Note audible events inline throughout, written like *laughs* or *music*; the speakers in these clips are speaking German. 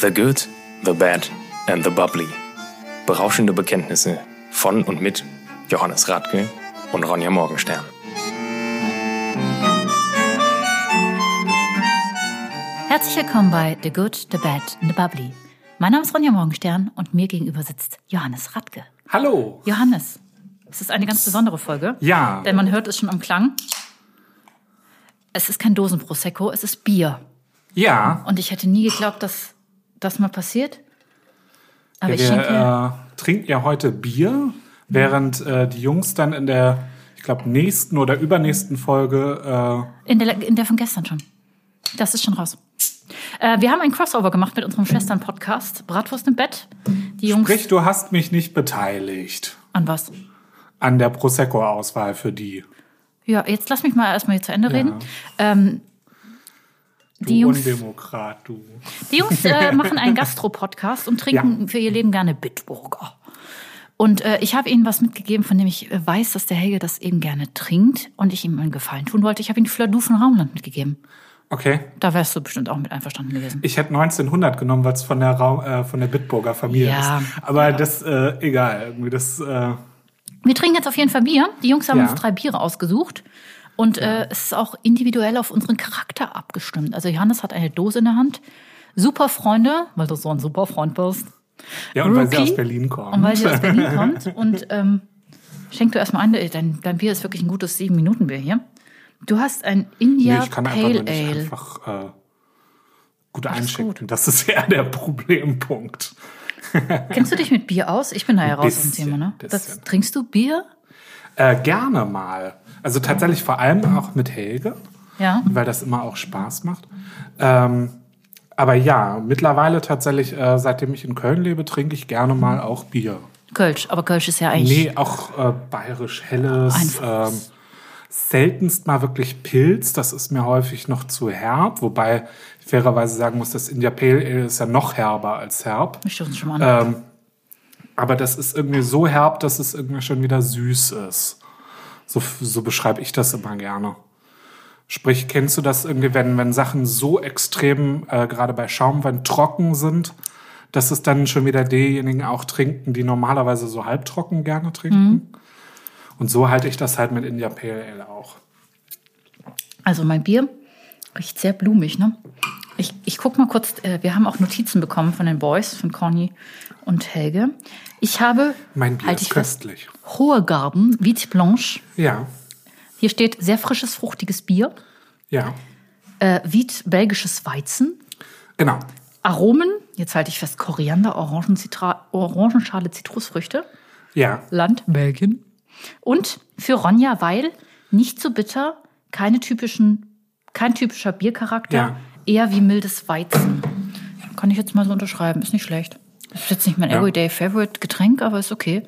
The Good, The Bad and The Bubbly. Berauschende Bekenntnisse von und mit Johannes Radke und Ronja Morgenstern. Herzlich willkommen bei The Good, The Bad and The Bubbly. Mein Name ist Ronja Morgenstern und mir gegenüber sitzt Johannes Radke. Hallo. Johannes, es ist eine ganz besondere Folge. Ja. Denn man hört es schon am Klang. Es ist kein Dosenprosecco, es ist Bier. Ja. Und ich hätte nie geglaubt, dass das mal passiert. Aber ja ich wir schenke. äh, trinken ja heute Bier, während äh, die Jungs dann in der, ich glaube, nächsten oder übernächsten Folge. In der, in der von gestern schon. Das ist schon raus. Äh, wir haben ein Crossover gemacht mit unserem Schwestern-Podcast Bratwurst im Bett. Die Äh, Jungs. sprich, du hast mich nicht beteiligt An was? an der Prosecco-Auswahl für die. Ja, jetzt lass mich mal erstmal hier zu Ende Ja. reden. Ähm, Du die Jungs, Undemokrat, du. die Jungs äh, *laughs* machen einen Gastro-Podcast und trinken für ihr Leben gerne Bitburger. Und äh, ich habe ihnen was mitgegeben, von dem ich äh, weiß, dass der Helge das eben gerne trinkt und ich ihm einen Gefallen tun wollte. Ich habe ihm die Fleur von Raumland mitgegeben. Okay. Da wärst du bestimmt auch mit einverstanden gewesen. Ich hätte 1900 genommen, weil es von der Raum, äh, von der Bitburger Familie Ja. ist. Aber das, äh, egal. Irgendwie das, äh, Wir trinken jetzt auf jeden Fall Bier. Die Jungs haben Ja. uns drei Biere ausgesucht. Und äh, es ist auch individuell auf unseren Charakter abgestimmt. Also Johannes hat eine Dose in der Hand. Super Freunde, weil du so ein super Freund bist. ja, und weil sie Rookie. aus Berlin kommt. Und weil sie aus *laughs* Berlin kommt. Und ähm, schenk du erstmal ein, dein, dein Bier ist wirklich ein gutes sieben Minuten Bier hier. Du hast ein India Nee, ich kann einfach Pale nicht Ale. einfach äh, gut ist einschenken. gut. Das ist eher der Problempunkt. *laughs* Kennst du dich mit Bier aus? Ich bin da ja raus bisschen, Thema, ne? Das, trinkst du Bier? Äh, gerne mal. Also tatsächlich vor allem auch mit Helge, Ja. weil das immer auch Spaß macht. Ähm, aber ja, mittlerweile tatsächlich, äh, seitdem ich in Köln lebe, trinke ich gerne mal auch Bier. Kölsch. Aber Kölsch ist ja eigentlich. Nee, auch äh, bayerisch helles. Ähm, seltenst mal wirklich Pilz, das ist mir häufig noch zu herb, wobei ich fairerweise sagen muss, das India Pale Ale ist ja noch herber als herb. Ich schon mal an. Ähm, aber das ist irgendwie so herb, dass es irgendwie schon wieder süß ist. So, so beschreibe ich das immer gerne. Sprich, kennst du das irgendwie, wenn, wenn Sachen so extrem, äh, gerade bei Schaumwein, trocken sind, dass es dann schon wieder diejenigen auch trinken, die normalerweise so halbtrocken gerne trinken? Und so halte ich das halt mit India Pale Ale auch. Also mein Bier riecht sehr blumig, ne? Ich, ich guck mal kurz, äh, wir haben auch Notizen bekommen von den Boys, von Conny und Helge. Ich habe, Mein Bier halt ist ich fest, köstlich. hohe Garben, Vite Blanche. Ja, Hier steht sehr frisches, fruchtiges Bier. ja, Äh, Vite belgisches Weizen. genau. Aromen, jetzt halte ich fest, Koriander, Orangen, Zitra Orangenschale, Zitrusfrüchte. Ja, Land Belgien. Und für Ronja, weil nicht so bitter, keine typischen, kein typischer Biercharakter, Ja. Eher wie mildes Weizen. Kann ich jetzt mal so unterschreiben, ist nicht schlecht. Das ist jetzt nicht mein Ja. Everyday Favorite Getränk, aber ist okay.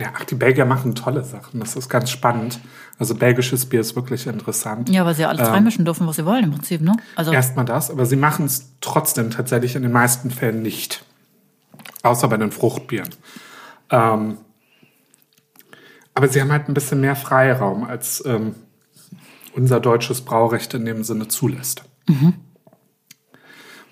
Ja, ach, die Belgier machen tolle Sachen. Das ist ganz spannend. Also belgisches Bier ist wirklich interessant. Ja, weil sie ja alles Ähm. reinmischen dürfen, was sie wollen im Prinzip, ne? Also Erstmal das, aber sie machen es trotzdem tatsächlich in den meisten Fällen nicht. Außer bei den Fruchtbieren. Ähm, aber sie haben halt ein bisschen mehr Freiraum, als ähm, unser deutsches Braurecht in dem Sinne zulässt.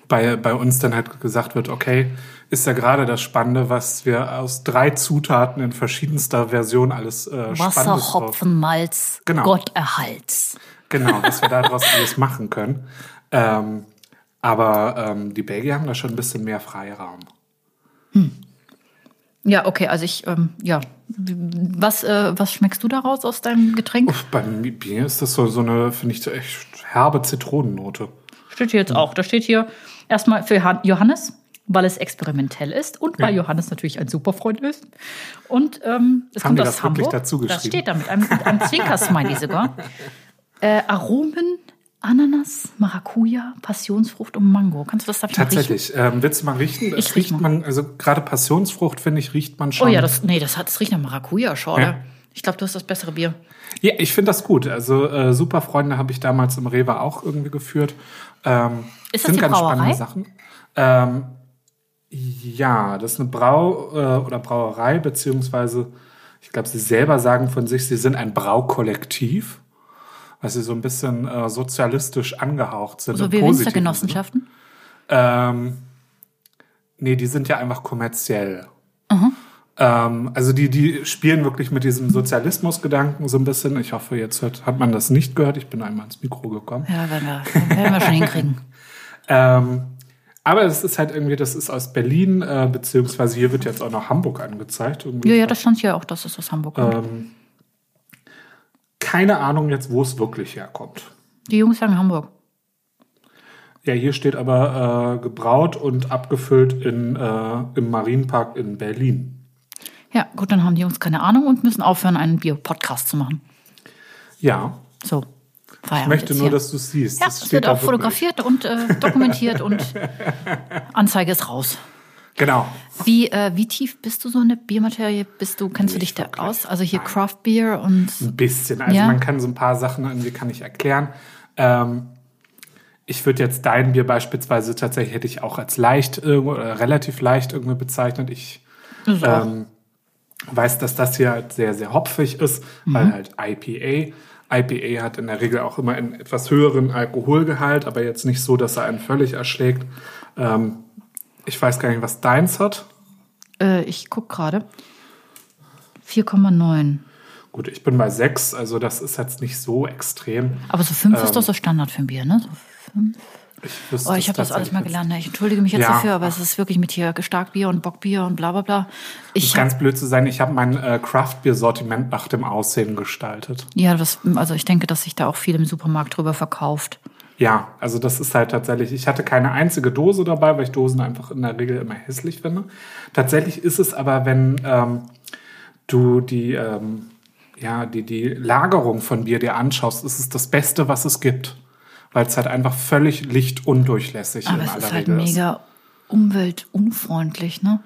Bei, bei uns dann halt gesagt wird, okay, ist ja gerade das Spannende, was wir aus drei Zutaten in verschiedenster Version alles äh, Wasser, Spannendes drauf- Hopfen, Malz, Genau. Gott erhalts. Genau, was wir *laughs* daraus alles machen können. Ähm, aber ähm, die Belgier haben da schon ein bisschen mehr Freiraum. Ja, okay, also ich, ähm, ja. Was, äh, was schmeckst du daraus aus deinem Getränk? Uff, beim Bier ist das so, so eine, finde ich, so echt herbe Zitronennote. Steht hier jetzt auch. Da steht hier erstmal für Han- Johannes, weil es experimentell ist und weil Ja. Johannes natürlich ein super Freund ist. Und ähm, es Haben kommt aus das wirklich Hamburg. dazu das steht da mit einem, mit einem Zwinker-Smiley sogar. *laughs* Äh, Aromen, Ananas, Maracuja, Passionsfrucht und Mango. Kannst du das da? Tatsächlich. Ähm, willst du mal riechen? Das Ich riech riecht mal. man, also gerade Passionsfrucht, finde ich, riecht man schon. Oh ja, das, nee, das, hat, das riecht nach Maracuja-Schorle. Ja. Ich glaube, du hast das bessere Bier. Ja, ich finde das gut. Also äh, Superfreunde habe ich damals im Rewe auch irgendwie geführt. Ähm, Ist das sind die ganz Brauerei? spannende Sachen. Ähm, ja, das ist eine Brau- äh, oder Brauerei, beziehungsweise ich glaube, sie selber sagen von sich, sie sind ein Braukollektiv, weil sie so ein bisschen äh, sozialistisch angehaucht sind. So wie Winzergenossenschaften. Sinne. Ähm, Nee, die sind ja einfach kommerziell. Ähm, also die, die spielen wirklich mit diesem Sozialismusgedanken so ein bisschen. Ich hoffe, jetzt hört, hat man das nicht gehört. Ich bin einmal ins Mikro gekommen. Ja, werden wir, werden wir schon hinkriegen. *laughs* Ähm, aber es ist halt irgendwie, das ist aus Berlin, äh, beziehungsweise hier wird jetzt auch noch Hamburg angezeigt. Irgendwie Ja, ja, das stand hier auch, dass es aus Hamburg kommt. ähm, keine Ahnung jetzt, wo es wirklich herkommt. Die Jungs sagen Hamburg. Ja, hier steht aber äh, gebraut und abgefüllt in, äh, im Marienpark in Berlin. Ja, gut, dann haben die Jungs keine Ahnung und müssen aufhören, einen Bier-Podcast zu machen. Ja, So. Feierabend ich möchte nur, hier. dass du es siehst. Ja, Das es wird auch fotografiert und äh, dokumentiert und *laughs* Anzeige ist raus. Genau. Wie, äh, wie tief bist du so in der Biermaterie? Bist du, kennst du dich da aus? Also hier Craft Beer und Ein bisschen. Also Ja. man kann so ein paar Sachen irgendwie kann ich erklären. Ähm, ich würde jetzt dein Bier beispielsweise tatsächlich hätte ich auch als leicht irgendwo, oder relativ leicht irgendwie bezeichnet. Ich ist auch- ähm, weiß, dass das hier halt sehr, sehr hopfig ist, Mhm. weil halt IPA. IPA hat in der Regel auch immer einen etwas höheren Alkoholgehalt, aber jetzt nicht so, dass er einen völlig erschlägt. Ähm, ich weiß gar nicht, was deins hat. äh, ich guck gerade. 4,9. Gut, ich bin bei sechs, also das ist jetzt nicht so extrem. Aber so 5 Ähm, ist doch so Standard für ein Bier, ne? So fünf. Ich wüsste Oh, ich habe das alles mal gelernt. ne? Ich entschuldige mich jetzt Ja. dafür, aber es ist wirklich mit hier Starkbier und Bockbier und bla bla bla. Ich hab, Ganz blöd zu sein, ich habe mein äh, Craft-Bier-Sortiment nach dem Aussehen gestaltet. ja, das, also ich denke, dass sich da auch viel im Supermarkt drüber verkauft. Ja, also das ist halt tatsächlich, ich hatte keine einzige Dose dabei, weil ich Dosen einfach in der Regel immer hässlich finde. Tatsächlich ist es aber, wenn ähm, du die, ähm, ja, die, die Lagerung von Bier dir anschaust, ist es das Beste, was es gibt. Weil es halt einfach völlig lichtundurchlässig Aber in aller ist halt Regel ist. mega umweltunfreundlich, ne?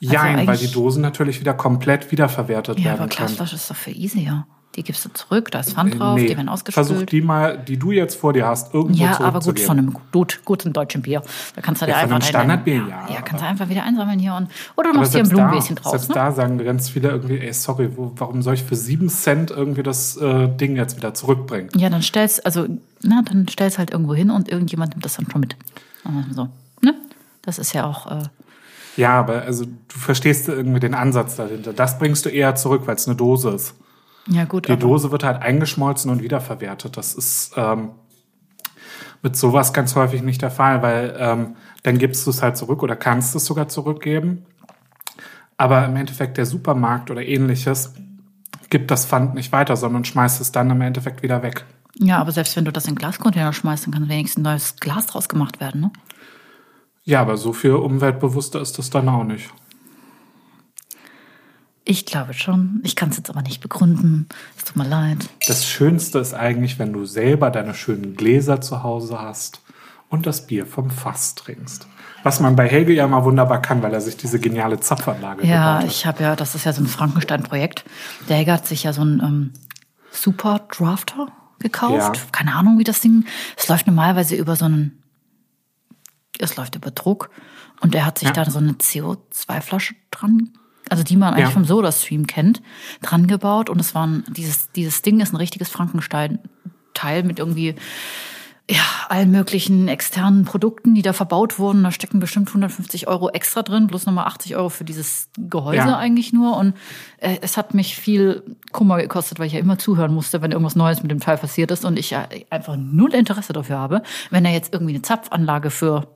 Jein, weil die Dosen natürlich wieder komplett wiederverwertet Ja, werden aber können. Glasflasche ist doch viel easier. Die gibst du zurück, da ist Pfand drauf, die werden versuch ausgespült. die mal, die du jetzt vor dir hast, irgendwo ja, aber gut, von einem gut, guten deutschen Bier. Da kannst du dir Ja, von einfach einem Standardbier, ja, ja, kannst du einfach wieder einsammeln hier und oder du machst hier ein da, draus. Selbst Ne? da sagen ganz viele irgendwie, ey, sorry, wo, warum soll ich für sieben Cent irgendwie das äh, Ding jetzt wieder zurückbringen? Ja, dann stellst also na, dann stellst halt irgendwo hin und irgendjemand nimmt das dann schon mit. Mal So, ne? Das ist ja auch äh, Ja, aber also du verstehst irgendwie den Ansatz dahinter. Das bringst du eher zurück, weil es eine Dose ist. Ja gut, Die aber, Dose wird halt eingeschmolzen und wiederverwertet. Das ist ähm, mit sowas ganz häufig nicht der Fall, weil ähm, dann gibst du es halt zurück oder kannst es sogar zurückgeben. Aber im Endeffekt der Supermarkt oder ähnliches gibt das Pfand nicht weiter, sondern schmeißt es dann im Endeffekt wieder weg. ja, aber selbst wenn du das in Glascontainer schmeißt, dann kann wenigstens ein neues Glas draus gemacht werden, ne? Ja, aber so viel umweltbewusster ist das dann auch nicht. Ich glaube schon. Ich kann es jetzt aber nicht begründen. Es tut mir leid. Das Schönste ist eigentlich, wenn du selber deine schönen Gläser zu Hause hast und das Bier vom Fass trinkst. Was man bei Helge ja mal wunderbar kann, weil er sich diese geniale Zapfanlage Ja, gebaut hat. ich habe ja, das ist ja so ein Frankenstein-Projekt. Der Helga hat sich ja so einen ähm, Super Drafter gekauft. Ja. Keine Ahnung, wie das Ding. Es läuft normalerweise über so einen. Es läuft über Druck. Und er hat sich Ja. da so eine CO2-Flasche dran, also die man eigentlich Ja. vom Soda-Stream kennt, dran gebaut. Und es war ein, dieses, dieses Ding ist ein richtiges Frankenstein-Teil mit irgendwie ja, allen möglichen externen Produkten, die da verbaut wurden. Da stecken bestimmt 150 Euro extra drin, plus nochmal 80 Euro für dieses Gehäuse Ja. eigentlich nur. Und äh, es hat mich viel Kummer gekostet, weil ich ja immer zuhören musste, wenn irgendwas Neues mit dem Teil passiert ist und ich ja einfach null Interesse dafür habe, wenn er jetzt irgendwie eine Zapfanlage für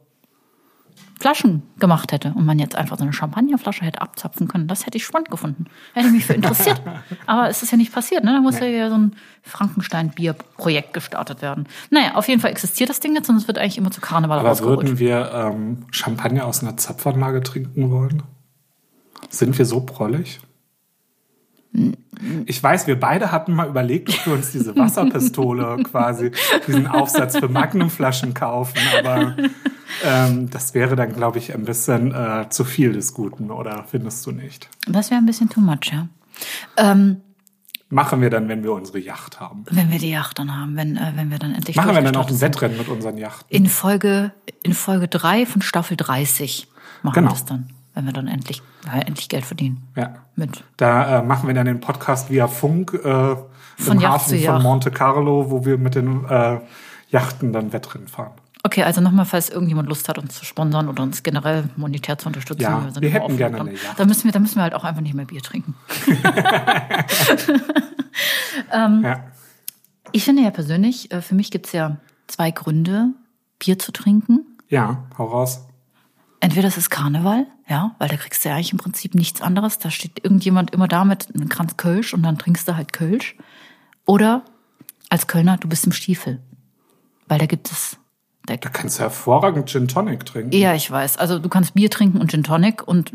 Flaschen gemacht hätte und man jetzt einfach so eine Champagnerflasche hätte abzapfen können, das hätte ich spannend gefunden. Hätte mich für interessiert. *laughs* Aber es ist ja nicht passiert, ne? Da muss ja so ein Frankenstein-Bier-Projekt gestartet werden. Naja, auf jeden Fall existiert das Ding jetzt und es wird eigentlich immer zu Karneval Aber rausgeholt. würden wir ähm, Champagner aus einer Zapfanlage trinken wollen? Sind wir so prollig? Ich weiß, wir beide hatten mal überlegt, ob wir uns diese Wasserpistole *laughs* quasi, diesen Aufsatz für Magnumflaschen kaufen, aber ähm, das wäre dann, glaube ich, ein bisschen äh, zu viel des Guten, oder findest du nicht? Das wäre ein bisschen too much, ja. Ähm, Machen wir dann, wenn wir unsere Yacht haben. wenn wir die Yacht dann haben, wenn, äh, wenn wir dann endlich Machen wir dann auch ein. Wettrennen mit unseren Yachten. In Folge, in Folge drei von Staffel 30 machen Genau. wir das dann, wenn wir dann endlich, ja, endlich Geld verdienen. Ja. Mit. Da äh, machen wir dann den Podcast via Funk äh, Von im Yacht Hafen von. Monte Carlo, wo wir mit den äh, Yachten dann Wettrennen fahren. Okay, also nochmal, falls irgendjemand Lust hat, uns zu sponsern oder uns generell monetär zu unterstützen. Ja, sind wir immer hätten gerne eine Yacht. Da müssen wir, da müssen wir halt auch einfach nicht mehr Bier trinken. *laughs* *laughs* Ja. Ich finde ja persönlich, äh, für mich gibt's ja zwei Gründe, Bier zu trinken. ja, hau raus. Entweder es ist Karneval, ja, weil da kriegst du ja eigentlich im Prinzip nichts anderes. Da steht irgendjemand immer da mit einem Kranz Kölsch und dann trinkst du halt Kölsch. Oder als Kölner, du bist im Stiefel. Weil da gibt es. Da, Da kannst du hervorragend Gin Tonic trinken. ja, ich weiß. Also du kannst Bier trinken und Gin Tonic und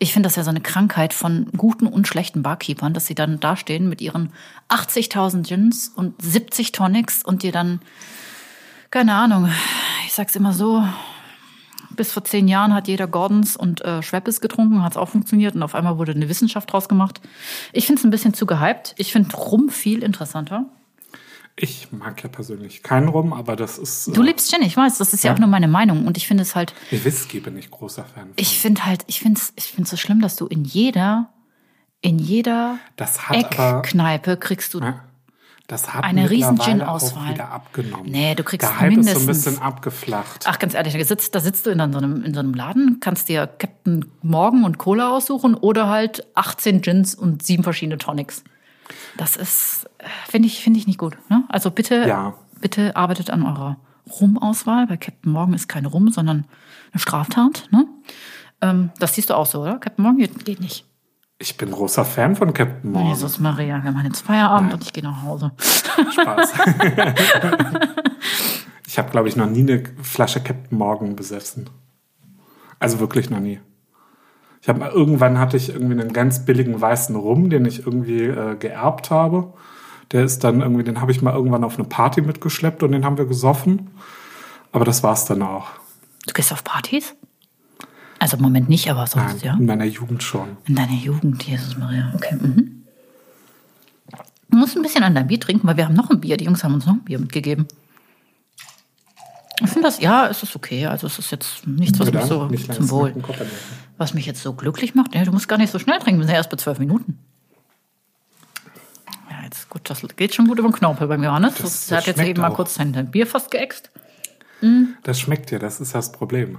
ich finde das ja so eine Krankheit von guten und schlechten Barkeepern, dass sie dann dastehen mit ihren 80.000 Gins und 70 Tonics und dir dann, keine Ahnung, ich sag's immer so, bis vor zehn Jahren hat jeder Gordons und äh, Schweppes getrunken, hat's auch funktioniert und auf einmal wurde eine Wissenschaft draus gemacht. Ich finde es ein bisschen zu gehypt. Ich finde Rum viel interessanter. Ich mag ja persönlich keinen Rum, aber das ist. Du äh, liebst Gin, ich weiß, das ist ja, Ja. auch nur meine Meinung und ich finde es halt, Ich Whisky bin ich großer Fan. Von. ich finde halt, ich finde es ich find's so schlimm, dass du in jeder, in jeder hat. Eckkneipe kriegst du Ja, das hat Eine riesen Gin-Auswahl. wieder abgenommen. Nee, du kriegst Der Hype ist so ein mindestens- bisschen abgeflacht. Ach, ganz ehrlich, da sitzt, da sitzt du in so, einem, in so einem Laden, kannst dir Captain Morgan und Cola aussuchen oder halt 18 Gins und sieben verschiedene Tonics. Das ist, äh, finde ich, finde ich nicht gut. Ne? Also bitte, Ja. bitte arbeitet an eurer Rumauswahl. Bei Captain Morgan ist keine Rum, sondern eine Straftat. Ne? Ähm, das siehst du auch so, oder? Captain Morgan geht nicht. Ich bin großer Fan von Captain Morgan. Jesus Maria, wir machen jetzt Feierabend und ich gehe nach Hause. Spaß. *laughs* ich habe, glaube ich, noch nie eine Flasche Captain Morgan besessen. Also wirklich noch nie. Ich habe irgendwann hatte ich irgendwie einen ganz billigen weißen Rum, den ich irgendwie äh, geerbt habe. Der ist dann irgendwie, den habe ich mal irgendwann auf eine Party mitgeschleppt und den haben wir gesoffen. Aber das war's dann auch. Du gehst auf Partys? Also im Moment nicht, aber sonst, Nein, ja. in meiner Jugend schon. In deiner Jugend, Jesus Maria. Okay. Mhm. Du musst ein bisschen an dein Bier trinken, weil wir haben noch ein Bier. Die Jungs haben uns noch ein Bier mitgegeben. Ich finde das, ja, es ist okay. Also es ist jetzt nichts, was mich so Nicht zum Wohl, was mich jetzt so glücklich macht. Ja, du musst gar nicht so schnell trinken, wir sind ja erst bei zwölf Minuten. Ja, jetzt gut, das geht schon gut über den Knorpel beim Johannes. Das- Das, das hat jetzt eben mal auch. kurz sein Bier fast geäxt. Das schmeckt dir, das ist das Problem.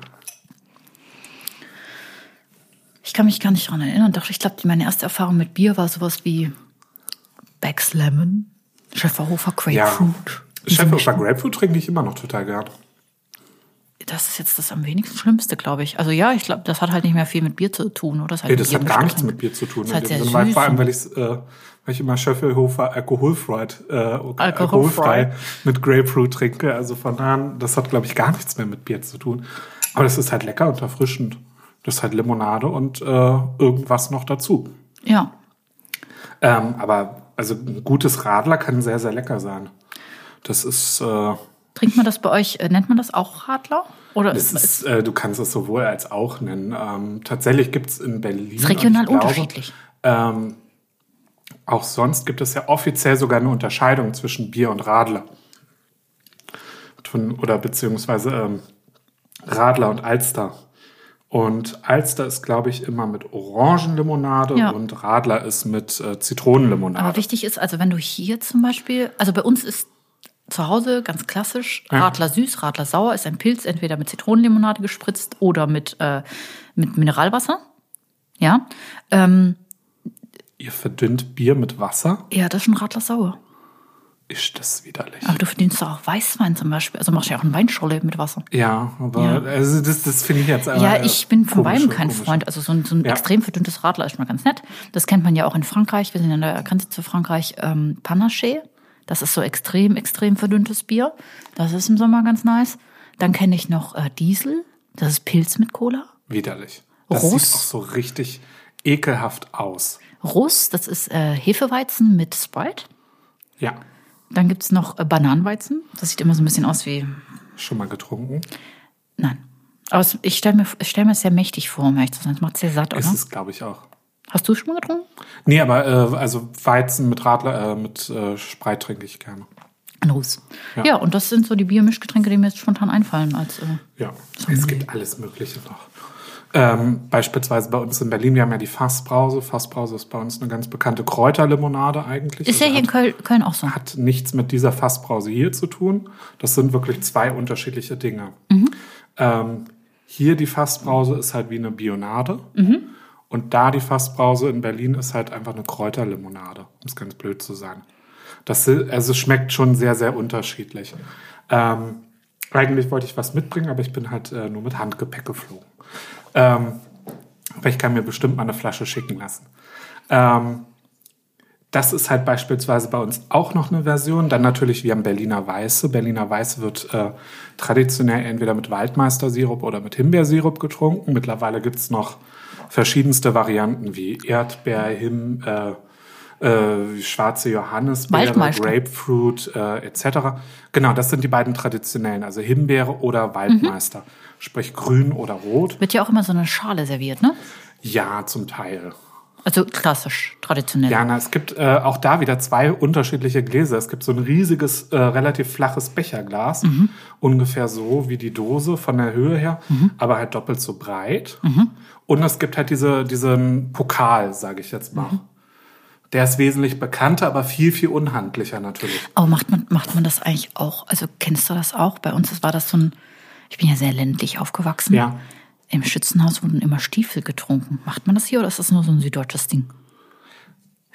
Ich kann mich gar nicht dran erinnern. Doch, ich glaube, meine erste Erfahrung mit Bier war sowas wie Becks Lemon, Schäferhofer Ja. Grapefruit. Schäferhofer Grapefruit trinke ich immer noch total gern. Das ist jetzt das am wenigsten Schlimmste, glaube ich. Also ja, ich glaube, das hat halt nicht mehr viel mit Bier zu tun, oder? Das, halt Nee, das hat gar nichts mit Bier zu tun. Das halt sehr Sinne, weil, vor allem, weil, äh, weil ich immer Schöffelhofer alkoholfrei, äh, Alkoholfrei. alkoholfrei mit Grapefruit trinke. Also von daher, das hat, glaube ich, gar nichts mehr mit Bier zu tun. Aber das ist halt lecker und erfrischend. Das ist halt Limonade und äh, irgendwas noch dazu. Ja, Ähm, aber also ein gutes Radler kann sehr, sehr lecker sein. Das ist, äh, trinkt man das bei euch, äh, nennt man das auch Radler? Oder ist, ist äh, du kannst es sowohl als auch nennen. Ähm, tatsächlich gibt es in Berlin. ist regional glaube, unterschiedlich? Ähm, auch sonst gibt es ja offiziell sogar eine Unterscheidung zwischen Bier und Radler. Von, oder beziehungsweise ähm, Radler und Alster. Und Alster ist, glaube ich, immer mit Orangenlimonade Ja. und Radler ist mit äh, Zitronenlimonade. Aber wichtig ist, also wenn du hier zum Beispiel, also bei uns ist zu Hause ganz klassisch Ja. Radler süß, Radler sauer ist ein Pilz, entweder mit Zitronenlimonade gespritzt oder mit, äh, mit Mineralwasser. Ja, ähm, Ihr verdünnt Bier mit Wasser? ja, das ist schon Radler sauer. Ist das widerlich. Aber du verdienst auch Weißwein zum Beispiel. Also machst du ja auch einen Weinscholle mit Wasser. Ja, aber Ja. Also das, das finde ich jetzt aber Ja, ich bin von beidem kein komisch. Freund. Also so ein, so ein Ja. extrem verdünntes Radler ist mal ganz nett. Das kennt man ja auch in Frankreich. Wir sind an der Grenze zu Frankreich. Ähm, Panaché. Das ist so extrem, extrem verdünntes Bier. Das ist im Sommer ganz nice. Dann kenne ich noch äh, Diesel. Das ist Pilz mit Cola. Widerlich. Das Russ? sieht auch so richtig ekelhaft aus. Russ, das ist äh, Hefeweizen mit Sprite. Ja, Dann gibt's noch äh, Bananenweizen. Das sieht immer so ein bisschen aus wie. schon mal getrunken. Nein. Aber es, ich stelle mir, ich stell mir es sehr mächtig vor, um ehrlich zu sein. Es macht sehr satt, Ist oder? es, glaube ich, auch. Hast du es schon mal getrunken? Nee, aber äh, also Weizen mit Radler, äh, mit äh, Spreit trinke ich gerne. Ein Russ. Ja. Ja. und das sind so die Biermischgetränke, die mir jetzt spontan einfallen. Als, äh, Ja, es gibt alles Mögliche noch. Ähm, beispielsweise bei uns in Berlin, wir haben ja die Fassbrause. Fassbrause ist bei uns eine ganz bekannte Kräuterlimonade eigentlich. Ist ja Also hier in hat, Köln, Köln auch so. hat nichts mit dieser Fassbrause hier zu tun. Das sind wirklich zwei unterschiedliche Dinge. Ähm, hier die Fassbrause ist halt wie eine Bionade. Und da die Fassbrause in Berlin ist halt einfach eine Kräuterlimonade, um es ganz blöd zu sagen. Das, also es schmeckt schon sehr, sehr unterschiedlich. Ähm, eigentlich wollte ich was mitbringen, aber ich bin halt äh, nur mit Handgepäck geflogen. Ähm, aber ich kann mir bestimmt mal eine Flasche schicken lassen. Ähm, das ist halt beispielsweise bei uns auch noch eine Version. Dann natürlich, wir haben Berliner Weiße. Berliner Weiße wird äh, traditionell entweder mit Waldmeistersirup oder mit Himbeersirup getrunken. Mittlerweile gibt's noch verschiedenste Varianten wie Erdbeer, Him, äh, äh, schwarze Johannisbeere. Grapefruit äh, etc. Genau, das sind die beiden traditionellen, also Himbeere oder Waldmeister. Sprich grün oder rot. Wird ja auch immer so eine Schale serviert, ne? Ja, zum Teil. Also klassisch, traditionell. Ja, na, es gibt äh, auch da wieder zwei unterschiedliche Gläser. Es gibt so ein riesiges, äh, relativ flaches Becherglas, ungefähr so wie die Dose von der Höhe her, aber halt doppelt so breit. Und es gibt halt diese, diesen Pokal, sage ich jetzt mal. Der ist wesentlich bekannter, aber viel, viel unhandlicher natürlich. Aber macht man, macht man das eigentlich auch? Also kennst du das auch? Bei uns war das so ein, ich bin ja sehr ländlich aufgewachsen. Ja. Im Schützenhaus wurden immer Stiefel getrunken. Macht man das hier oder ist das nur so ein süddeutsches Ding?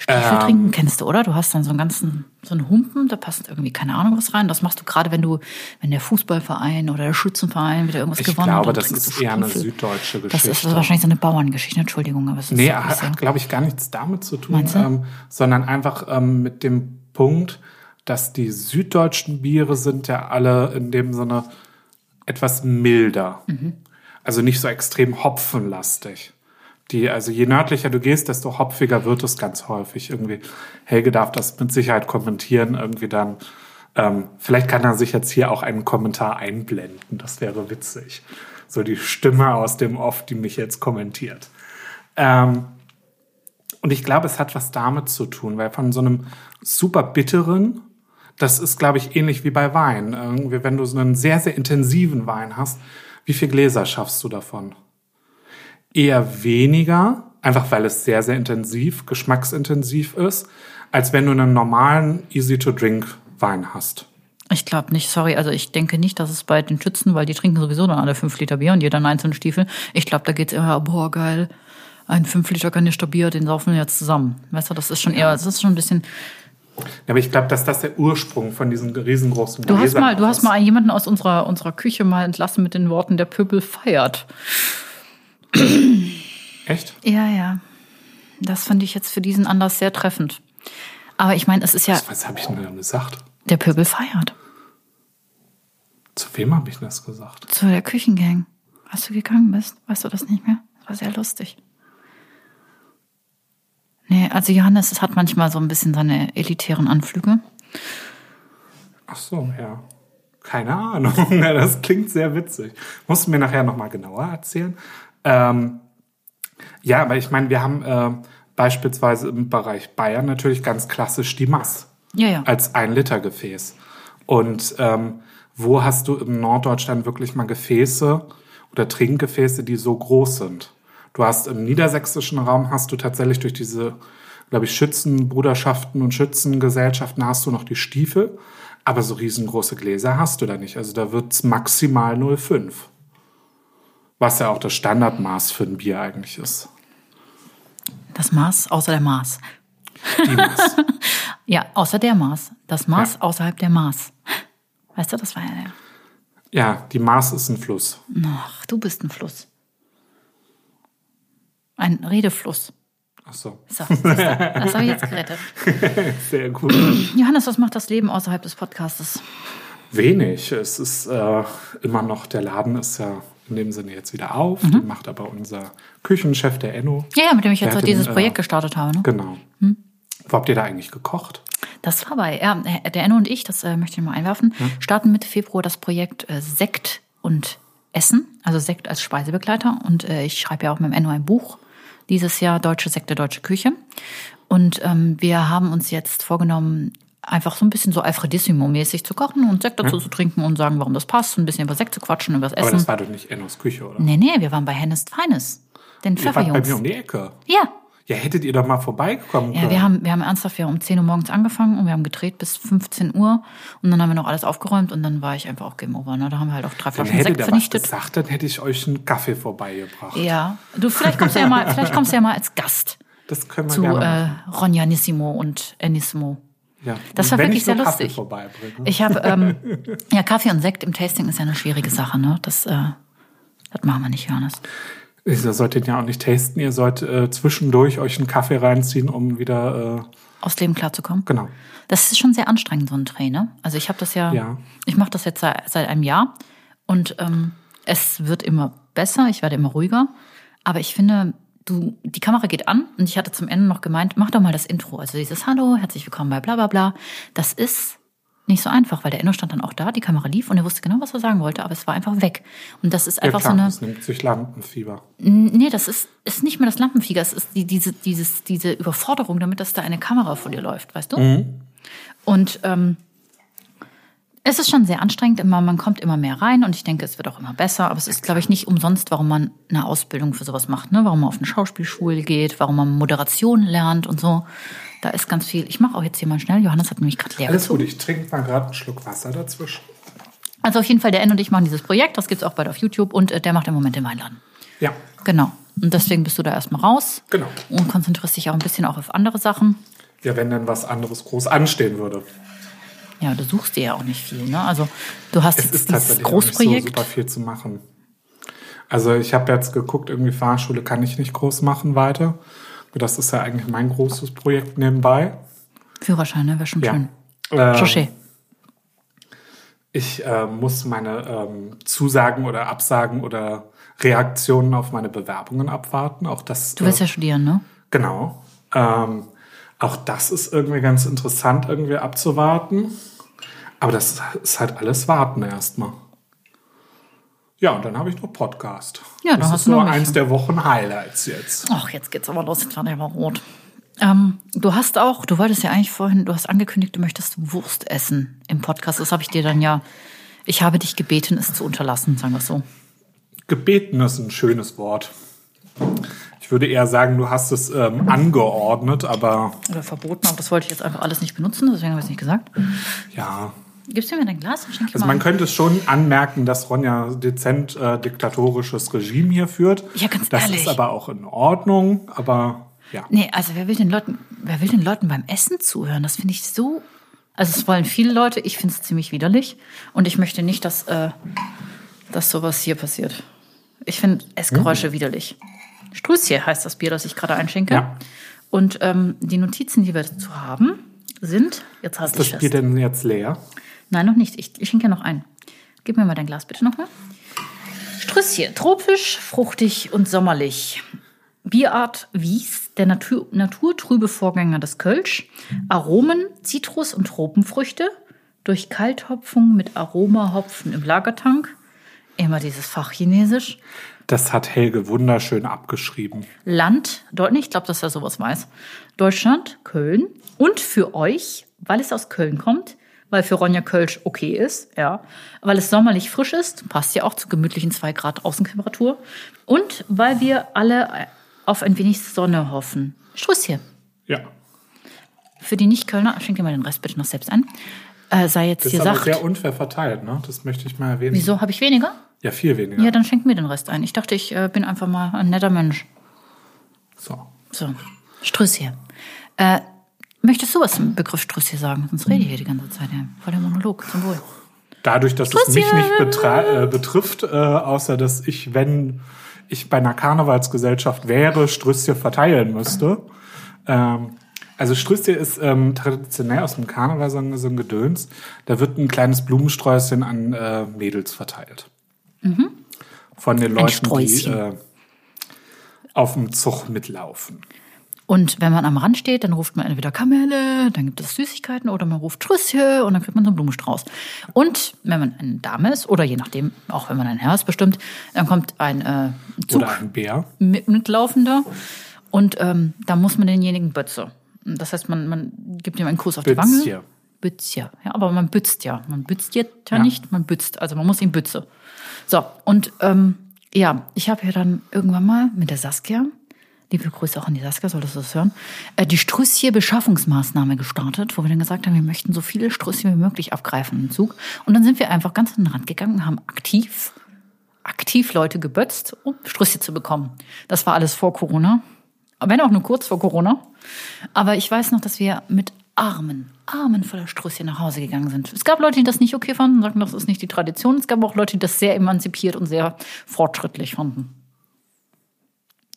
Stiefel Ähm. trinken kennst du, oder? Du hast dann so einen ganzen, so einen Humpen, da passt irgendwie keine Ahnung was rein. Das machst du gerade, wenn du, wenn der Fußballverein oder der Schützenverein wieder irgendwas Ich gewonnen glaube, hat. dann das trinkst ist eher eine süddeutsche Das Geschichte. ist wahrscheinlich so eine Bauerngeschichte, Entschuldigung, aber es ist Nee, hat, hat glaube ich, gar nichts damit zu tun, ähm, sondern einfach ähm, mit dem Punkt, dass die süddeutschen Biere sind ja alle in dem Sinne etwas milder. Mhm. Also nicht so extrem hopfenlastig. Die, also je nördlicher du gehst, desto hopfiger wird es ganz häufig. Irgendwie, Helge darf das mit Sicherheit kommentieren, irgendwie dann. Ähm, vielleicht kann er sich jetzt hier auch einen Kommentar einblenden. Das wäre witzig. So die Stimme aus dem Off, die mich jetzt kommentiert. Ähm, und ich glaube, es hat was damit zu tun, weil von so einem super bitteren, das ist, glaube ich, ähnlich wie bei Wein. Irgendwie, wenn du so einen sehr, sehr intensiven Wein hast, wie viel Gläser schaffst du davon? Eher weniger, einfach weil es sehr, sehr intensiv, geschmacksintensiv ist, als wenn du einen normalen Easy-to-Drink-Wein hast. Ich glaube nicht, sorry. Also ich denke nicht, dass es bei den Schützen, weil die trinken sowieso dann alle fünf Liter Bier und jeder einen einzelnen Stiefel. Ich glaube, da geht's immer, boah, geil, ein fünf Liter Kanister Bier, den saufen wir jetzt zusammen. Weißt du, das ist schon eher, das ist schon ein bisschen. Ja, Aber ich glaube, dass das der Ursprung von diesen riesengroßen Du hast mal, du ist. hast mal jemanden aus unserer, unserer Küche mal entlassen mit den Worten, der Pöbel feiert. Echt? Ja, ja. Das fand ich jetzt für diesen Anlass sehr treffend. Aber ich meine, es ist ja, Was habe ich denn gesagt? der Pöbel feiert. Zu wem habe ich das gesagt? Zu der Küchengang. Als du gegangen bist, weißt du das nicht mehr? Das war sehr lustig. Nee, also Johannes es hat manchmal so ein bisschen seine elitären Anflüge. Ach so, ja. Keine Ahnung. *laughs* Das klingt sehr witzig. Musst du mir nachher nochmal genauer erzählen. Ähm, ja, aber ich meine, wir haben äh, beispielsweise im Bereich Bayern natürlich ganz klassisch die Mass Ja, ja. als ein Liter Gefäß. Und ähm, wo hast du im Norddeutschland wirklich mal Gefäße oder Trinkgefäße, die so groß sind? Du hast im niedersächsischen Raum hast du tatsächlich durch diese, glaube ich, Schützenbruderschaften und Schützengesellschaften hast du noch die Stiefel, aber so riesengroße Gläser hast du da nicht. Also da wird's maximal 0,5. Was ja auch das Standardmaß für ein Bier eigentlich ist. Das Maß außer der Maß. Die Maß. *laughs* Ja, außer der Maß. Das Maß Ja. außerhalb der Maß. Weißt du, das war ja der. ja, die Maß ist ein Fluss. Ach, du bist ein Fluss. Ein Redefluss. Ach so, So, das habe ich jetzt gerettet. *laughs* sehr gut. Johannes, was macht das Leben außerhalb des Podcastes? Wenig. Es ist äh, immer noch, der Laden ist ja in dem Sinne jetzt wieder auf. Mhm. Den macht aber unser Küchenchef, der Enno. Ja, ja, mit dem ich jetzt auch dieses den, äh, Projekt gestartet habe. Ne? Genau. Wo habt ihr da eigentlich gekocht? Das war bei, ja, der Enno und ich, das äh, möchte ich mal einwerfen, starten Mitte Februar das Projekt äh, Sekt und Essen, also Sekt als Speisebegleiter. Und äh, ich schreibe ja auch mit dem Enno ein Buch dieses Jahr, Deutsche Sekte, Deutsche Küche. Und ähm, wir haben uns jetzt vorgenommen, einfach so ein bisschen so Alfredissimo-mäßig zu kochen und Sekt dazu zu trinken und sagen, warum das passt, ein bisschen über Sekt zu quatschen, über das Aber Essen. das war doch nicht Ennos Küche, oder? nee, nee, wir waren bei Hennes Feines. Den Ihr wart bei Pfefferjungs. mir um die Ecke. Ja, Ja, hättet ihr doch mal vorbeikommen Ja, können. wir haben, wir haben ernsthaft ja um 10 Uhr morgens angefangen und wir haben gedreht bis 15 Uhr und dann haben wir noch alles aufgeräumt und dann war ich einfach auch Game Over. Ne? Da haben wir halt auch drei Dann Flaschen hättet Sekt ihr was vernichtet. gesagt, dann hätte ich euch einen Kaffee vorbeigebracht. Ja, du vielleicht kommst du ja mal, *laughs* vielleicht kommst du ja mal als Gast Das können wir zu gerne machen. äh, Ronjanissimo und Enissimo. Ja. das war wirklich sehr lustig. Ich habe ähm, *laughs* ja Kaffee und Sekt im Tasting ist ja eine schwierige Sache, ne? Das, äh, das machen wir nicht, Johannes. Ihr solltet ja auch nicht tasten, ihr sollt äh, zwischendurch euch einen Kaffee reinziehen, um wieder, äh, Aus Leben klarzukommen. genau. Das ist schon sehr anstrengend, so ein ne? Also ich habe das ja, Ja. ich mache das jetzt seit, seit einem Jahr und ähm, es wird immer besser, ich werde immer ruhiger. Aber ich finde, du, die Kamera geht an und ich hatte zum Ende noch gemeint, mach doch mal das Intro. Also dieses Hallo, herzlich willkommen bei bla bla bla. Das ist nicht so einfach, weil der Enno stand dann auch da, die Kamera lief und er wusste genau, was er sagen wollte, aber es war einfach weg. Und das ist Ja, einfach klar, so eine. das nimmt sich Lampenfieber. Nee, das ist, ist nicht mehr das Lampenfieber, es ist die, diese, dieses, diese Überforderung damit, dass da eine Kamera vor dir läuft, weißt du? Und ähm, es ist schon sehr anstrengend, immer, man kommt immer mehr rein und ich denke, es wird auch immer besser, aber es ist, glaube ich, nicht umsonst, warum man eine Ausbildung für sowas macht, ne? warum man auf eine Schauspielschule geht, warum man Moderation lernt und so. Da ist ganz viel. Ich mache auch jetzt hier mal schnell. Johannes hat nämlich gerade leer Alles gezogen. gut, ich trinke mal gerade einen Schluck Wasser dazwischen. Also auf jeden Fall, der N und ich machen dieses Projekt, das gibt's auch bald auf YouTube und äh, der macht im Moment den Weinladen. Ja, Genau. Und deswegen bist du da erstmal raus. Genau. Und konzentrierst dich auch ein bisschen auch auf andere Sachen. ja, wenn dann was anderes groß anstehen würde. Ja, du suchst dir ja auch nicht viel, ne? Also du hast Es jetzt ist dieses auch nicht so Großprojekt. super viel zu machen. Also ich habe jetzt geguckt, irgendwie Fahrschule kann ich nicht groß machen weiter. Das ist ja eigentlich mein großes Projekt nebenbei. Führerschein, ne? Wäre schon Ja. schön. Chauché. Ich äh, muss meine ähm, Zusagen oder Absagen oder Reaktionen auf meine Bewerbungen abwarten. Auch das. Du willst äh, ja studieren, ne? Genau. Ähm, auch das ist irgendwie ganz interessant, irgendwie abzuwarten. Aber das ist halt alles Warten erstmal. Ja, und dann habe ich noch Podcast. Ja, das ist nur eins der Wochen-Highlights jetzt. Ach, jetzt geht's aber los, jetzt war der aber rot. Ähm, du hast auch, du wolltest ja eigentlich vorhin, du hast angekündigt, du möchtest Wurst essen im Podcast. Das habe ich dir dann ja, ich habe dich gebeten, es zu unterlassen, sagen wir es so. Gebeten ist ein schönes Wort. Ich würde eher sagen, du hast es ähm, angeordnet, aber Oder verboten, aber das wollte ich jetzt einfach alles nicht benutzen, deswegen habe ich es nicht gesagt. ja. Gibst du mir dein Glas? Dann schenk ich Also man ein. könnte es schon anmerken, dass Ronja dezent äh, diktatorisches Regime hier führt. Ja, ganz das ehrlich. ist aber auch in Ordnung, aber ja. Nee, also wer will den Leuten, wer will den Leuten beim Essen zuhören? Das finde ich so. Also es wollen viele Leute, ich finde es ziemlich widerlich. Und ich möchte nicht, dass, äh, dass sowas hier passiert. Ich finde Essgeräusche widerlich. Strüsschen heißt das Bier, das ich gerade einschenke. Ja. Und ähm, die Notizen, die wir dazu haben, sind, jetzt Ist ich das fest. Bier denn jetzt leer? Nein, noch nicht. Ich, ich schenke ja noch ein. Gib mir mal dein Glas bitte nochmal. Strüsschen, tropisch, fruchtig und sommerlich. Bierart Wies, der Natur, naturtrübe Vorgänger des Kölsch. Aromen, Zitrus und Tropenfrüchte. Durch Kalthopfung mit Aromahopfen im Lagertank. Immer dieses Fachchinesisch. Das hat Helge wunderschön abgeschrieben. Land, nicht, ich glaube, dass er sowas weiß. Deutschland, Köln. Und für euch, weil es aus Köln kommt, weil für Ronja Kölsch okay ist, ja, weil es sommerlich frisch ist, passt ja auch zu gemütlichen 2 Grad Außentemperatur. Und weil wir alle auf ein wenig Sonne hoffen. Struss hier. Ja. Für die Nicht-Kölner, schenk dir mal den Rest bitte noch selbst ein, äh, sei jetzt Das hier ist aber sehr unfair verteilt, ne? Das möchte ich mal erwähnen. Wieso, habe ich weniger? Ja, viel weniger. Ja, dann schenk mir den Rest ein. Ich dachte, ich äh, bin einfach mal ein netter Mensch. So. So, Strüsschen. Äh, möchtest du was zum Begriff Strüsschen sagen? Sonst rede ich hier die ganze Zeit. Ja. Voll der Monolog, zum Wohl. Dadurch, dass es mich nicht äh, betrifft, äh, außer dass ich, wenn ich bei einer Karnevalsgesellschaft wäre, Strüsschen verteilen müsste. Ähm, also Strüsschen ist ähm, traditionell aus dem Karneval so ein, so ein Gedöns. Da wird ein kleines Blumensträußchen an äh, Mädels verteilt. Von den Leuten, die äh, auf dem Zug mitlaufen. Und wenn man am Rand steht, dann ruft man entweder Kamelle, dann gibt es Süßigkeiten oder man ruft Trüsschen und dann kriegt man so einen Blumenstrauß. Und wenn man eine Dame ist oder je nachdem, auch wenn man ein Herr ist bestimmt, dann kommt ein äh, Zug Oder ein Bär. mit, mitlaufender und ähm, da muss man denjenigen Bötze. Das heißt, man, man gibt ihm einen Kuss auf die Wange. Bützje. Ja, aber man bützt ja. Man bützt jetzt ja, Ja. nicht, man bützt. Also man muss ihn bütze. So, und ähm, ja, ich habe ja dann irgendwann mal mit der Saskia, liebe Grüße auch an die Saskia, solltest du das hören, äh, die Strüsschen-Beschaffungsmaßnahme gestartet, wo wir dann gesagt haben, wir möchten so viele Strüsschen wie möglich abgreifen im Zug. Und dann sind wir einfach ganz an den Rand gegangen und haben aktiv, aktiv Leute gebötzt, um Strüsschen zu bekommen. Das war alles vor Corona. Wenn auch nur kurz vor Corona. Aber ich weiß noch, dass wir mit Armen, Armen voller Strüsschen nach Hause gegangen sind. Es gab Leute, die das nicht okay fanden, sagten, das ist nicht die Tradition. Es gab auch Leute, die das sehr emanzipiert und sehr fortschrittlich fanden.